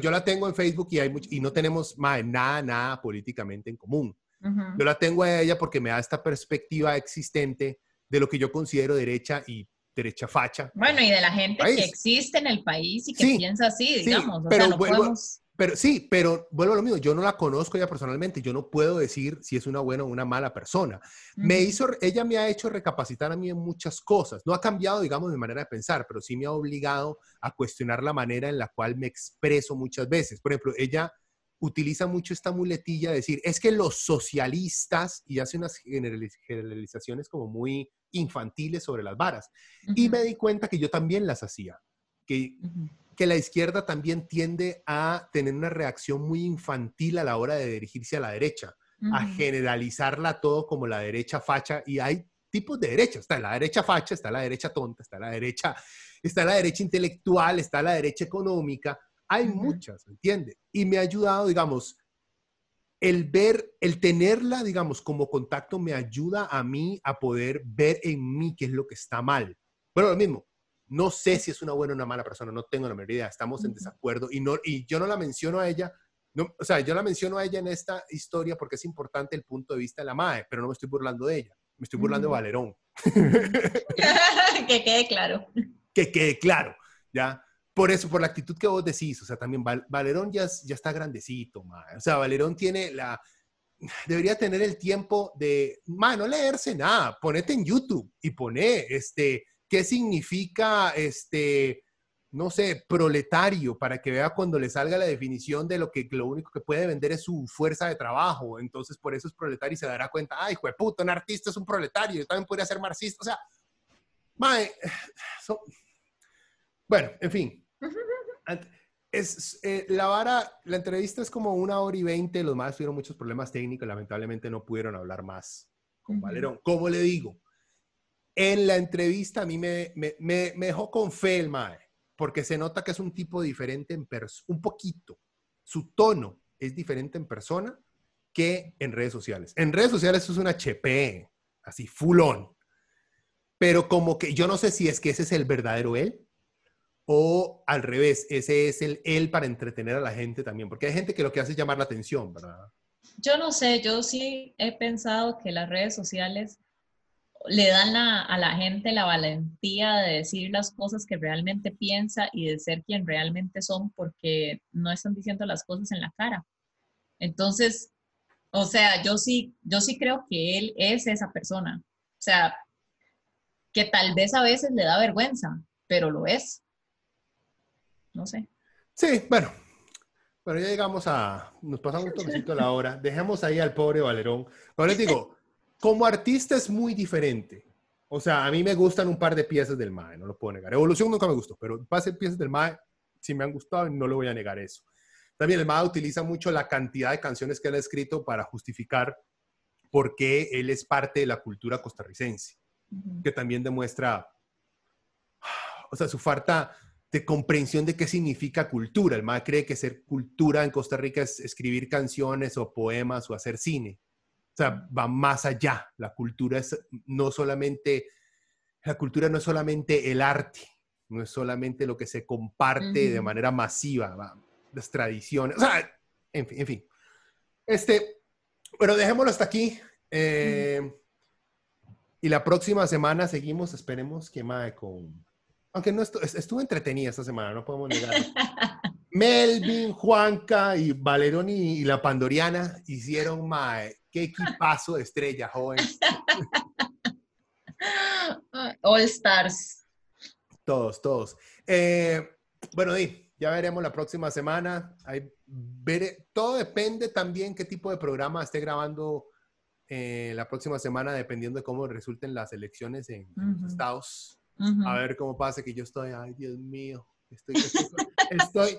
yo la tengo en Facebook y, hay y no tenemos nada, nada políticamente en común. Yo la tengo a ella porque me da esta perspectiva existente de lo que yo considero derecha y derecha facha. Bueno, y de la gente que existe en el país y que piensa así, digamos. pero, pero sí, pero vuelvo a lo mismo, yo no la conozco ella personalmente, yo no puedo decir si es una buena o una mala persona. Me hizo, ella me ha hecho recapacitar a mí en muchas cosas. No ha cambiado, digamos, mi manera de pensar, pero sí me ha obligado a cuestionar la manera en la cual me expreso muchas veces. Por ejemplo, ella utiliza mucho esta muletilla de decir, es que los socialistas, y hace unas generalizaciones como muy infantiles sobre las varas. Y me di cuenta que yo también las hacía, que, que la izquierda también tiende a tener una reacción muy infantil a la hora de dirigirse a la derecha, a generalizarla todo como la derecha facha, y hay tipos de derecha, está la derecha facha, está la derecha tonta, está la derecha, está la derecha intelectual, está la derecha económica, hay muchas, ¿entiende? Y me ha ayudado, digamos, el ver, el tenerla, digamos, como contacto me ayuda a mí a poder ver en mí qué es lo que está mal. Bueno, lo mismo, no sé si es una buena o una mala persona, no tengo la menor idea, estamos en desacuerdo y, no, y yo no la menciono a ella, no, o sea, yo la menciono a ella en esta historia porque es importante el punto de vista de la MAE, pero no me estoy burlando de ella, me estoy burlando de Valerón. que quede claro. Que quede claro, ¿ya? Por eso, por la actitud que vos decís, o sea, también Valerón ya, ya está grandecito, o sea, Valerón tiene la, debería tener el tiempo de, ma, no leerse nada, ponete en YouTube y pone, este, qué significa, este, no sé, proletario, para que vea cuando le salga la definición de lo que lo único que puede vender es su fuerza de trabajo, entonces por eso es proletario y se dará cuenta, ay, hijo de puta, un artista es un proletario, yo también podría ser marxista, o sea, mae, bueno, en fin, es, eh, la vara, la entrevista es como una hora y veinte, los más tuvieron muchos problemas técnicos, lamentablemente no pudieron hablar más con Valerón. ¿Cómo le digo? En la entrevista a mí me, me, me, dejó con fe el mae, porque se nota que es un tipo diferente en persona, un poquito. Su tono es diferente en persona que en redes sociales. En redes sociales eso es una HP, así, full on. Pero como que yo no sé si es que ese es el verdadero él o al revés, ese es el él para entretener a la gente también, porque hay gente que lo que hace es llamar la atención, ¿verdad? Yo no sé, yo sí he pensado que las redes sociales le dan a la gente la valentía de decir las cosas que realmente piensa y de ser quien realmente son porque no están diciendo las cosas en la cara. Entonces, o sea, yo sí, yo sí creo que él es esa persona. O sea, que tal vez a veces le da vergüenza, pero lo es. No sé. Sí, bueno. Bueno, ya llegamos a, nos pasamos un la hora. Dejemos ahí al pobre Valerón. Pero les digo, como artista es muy diferente. O sea, a mí me gustan un par de piezas del MAE, no lo puedo negar. Evolución nunca me gustó, pero un par de piezas del MAE sí me han gustado y no le voy a negar eso. También el MAE utiliza mucho la cantidad de canciones que él ha escrito para justificar por qué él es parte de la cultura costarricense, que también demuestra, o sea, su falta de comprensión de qué significa cultura. El MAE cree que ser cultura en Costa Rica es escribir canciones o poemas o hacer cine. O sea, va más allá. La cultura es no solamente, la cultura no es solamente el arte, no es solamente lo que se comparte de manera masiva, las tradiciones, o sea, en fin, en fin. Este, bueno, dejémoslo hasta aquí. Eh, y la próxima semana seguimos, esperemos que mae con... Aunque no estuvo, estuvo entretenida esta semana, no podemos negar. Melvin, Juanca y Valerón y, la Pandoriana hicieron mae Qué equipazo de estrella, joven. All Stars. Todos, todos. Eh, bueno, Di, ya veremos la próxima semana. todo depende también qué tipo de programa esté grabando eh, la próxima semana, dependiendo de cómo resulten las elecciones en, los estados. A ver cómo pasa, que yo estoy, ay, Dios mío, estoy, estoy,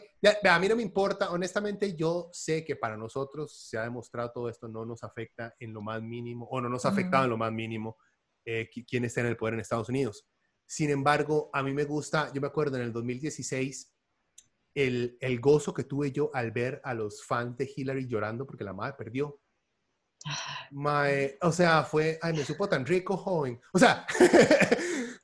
a mí no me importa, honestamente yo sé que para nosotros se ha demostrado todo esto no nos afecta en lo más mínimo, o no nos ha afectado en lo más mínimo eh, quién está en el poder en Estados Unidos. Sin embargo, a mí me gusta, yo me acuerdo en el 2016, el, el gozo que tuve yo al ver a los fans de Hillary llorando porque la madre perdió. My, o sea, fue, ay, me supo tan rico, joven. O sea,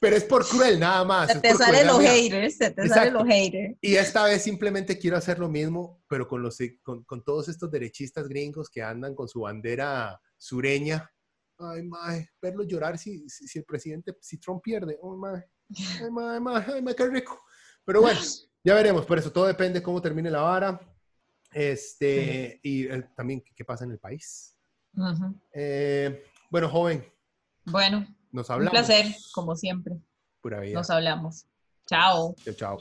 pero es por cruel nada más. Se te salen los haters, se te salen los haters. Y esta vez simplemente quiero hacer lo mismo, pero con, los, con, con, todos estos derechistas gringos que andan con su bandera sureña. Ay, mae, verlo llorar si, si, el presidente, si Trump pierde. Oh, mae. Ay, mae, mae, ay, mae, qué rico. Pero bueno, ya veremos. Por eso todo depende de cómo termine la vara. Este, y eh, también qué pasa en el país. Eh, bueno, joven. Bueno. Nos hablamos. Un placer, como siempre. Pura vida. Nos hablamos. Chao. Chao, chao.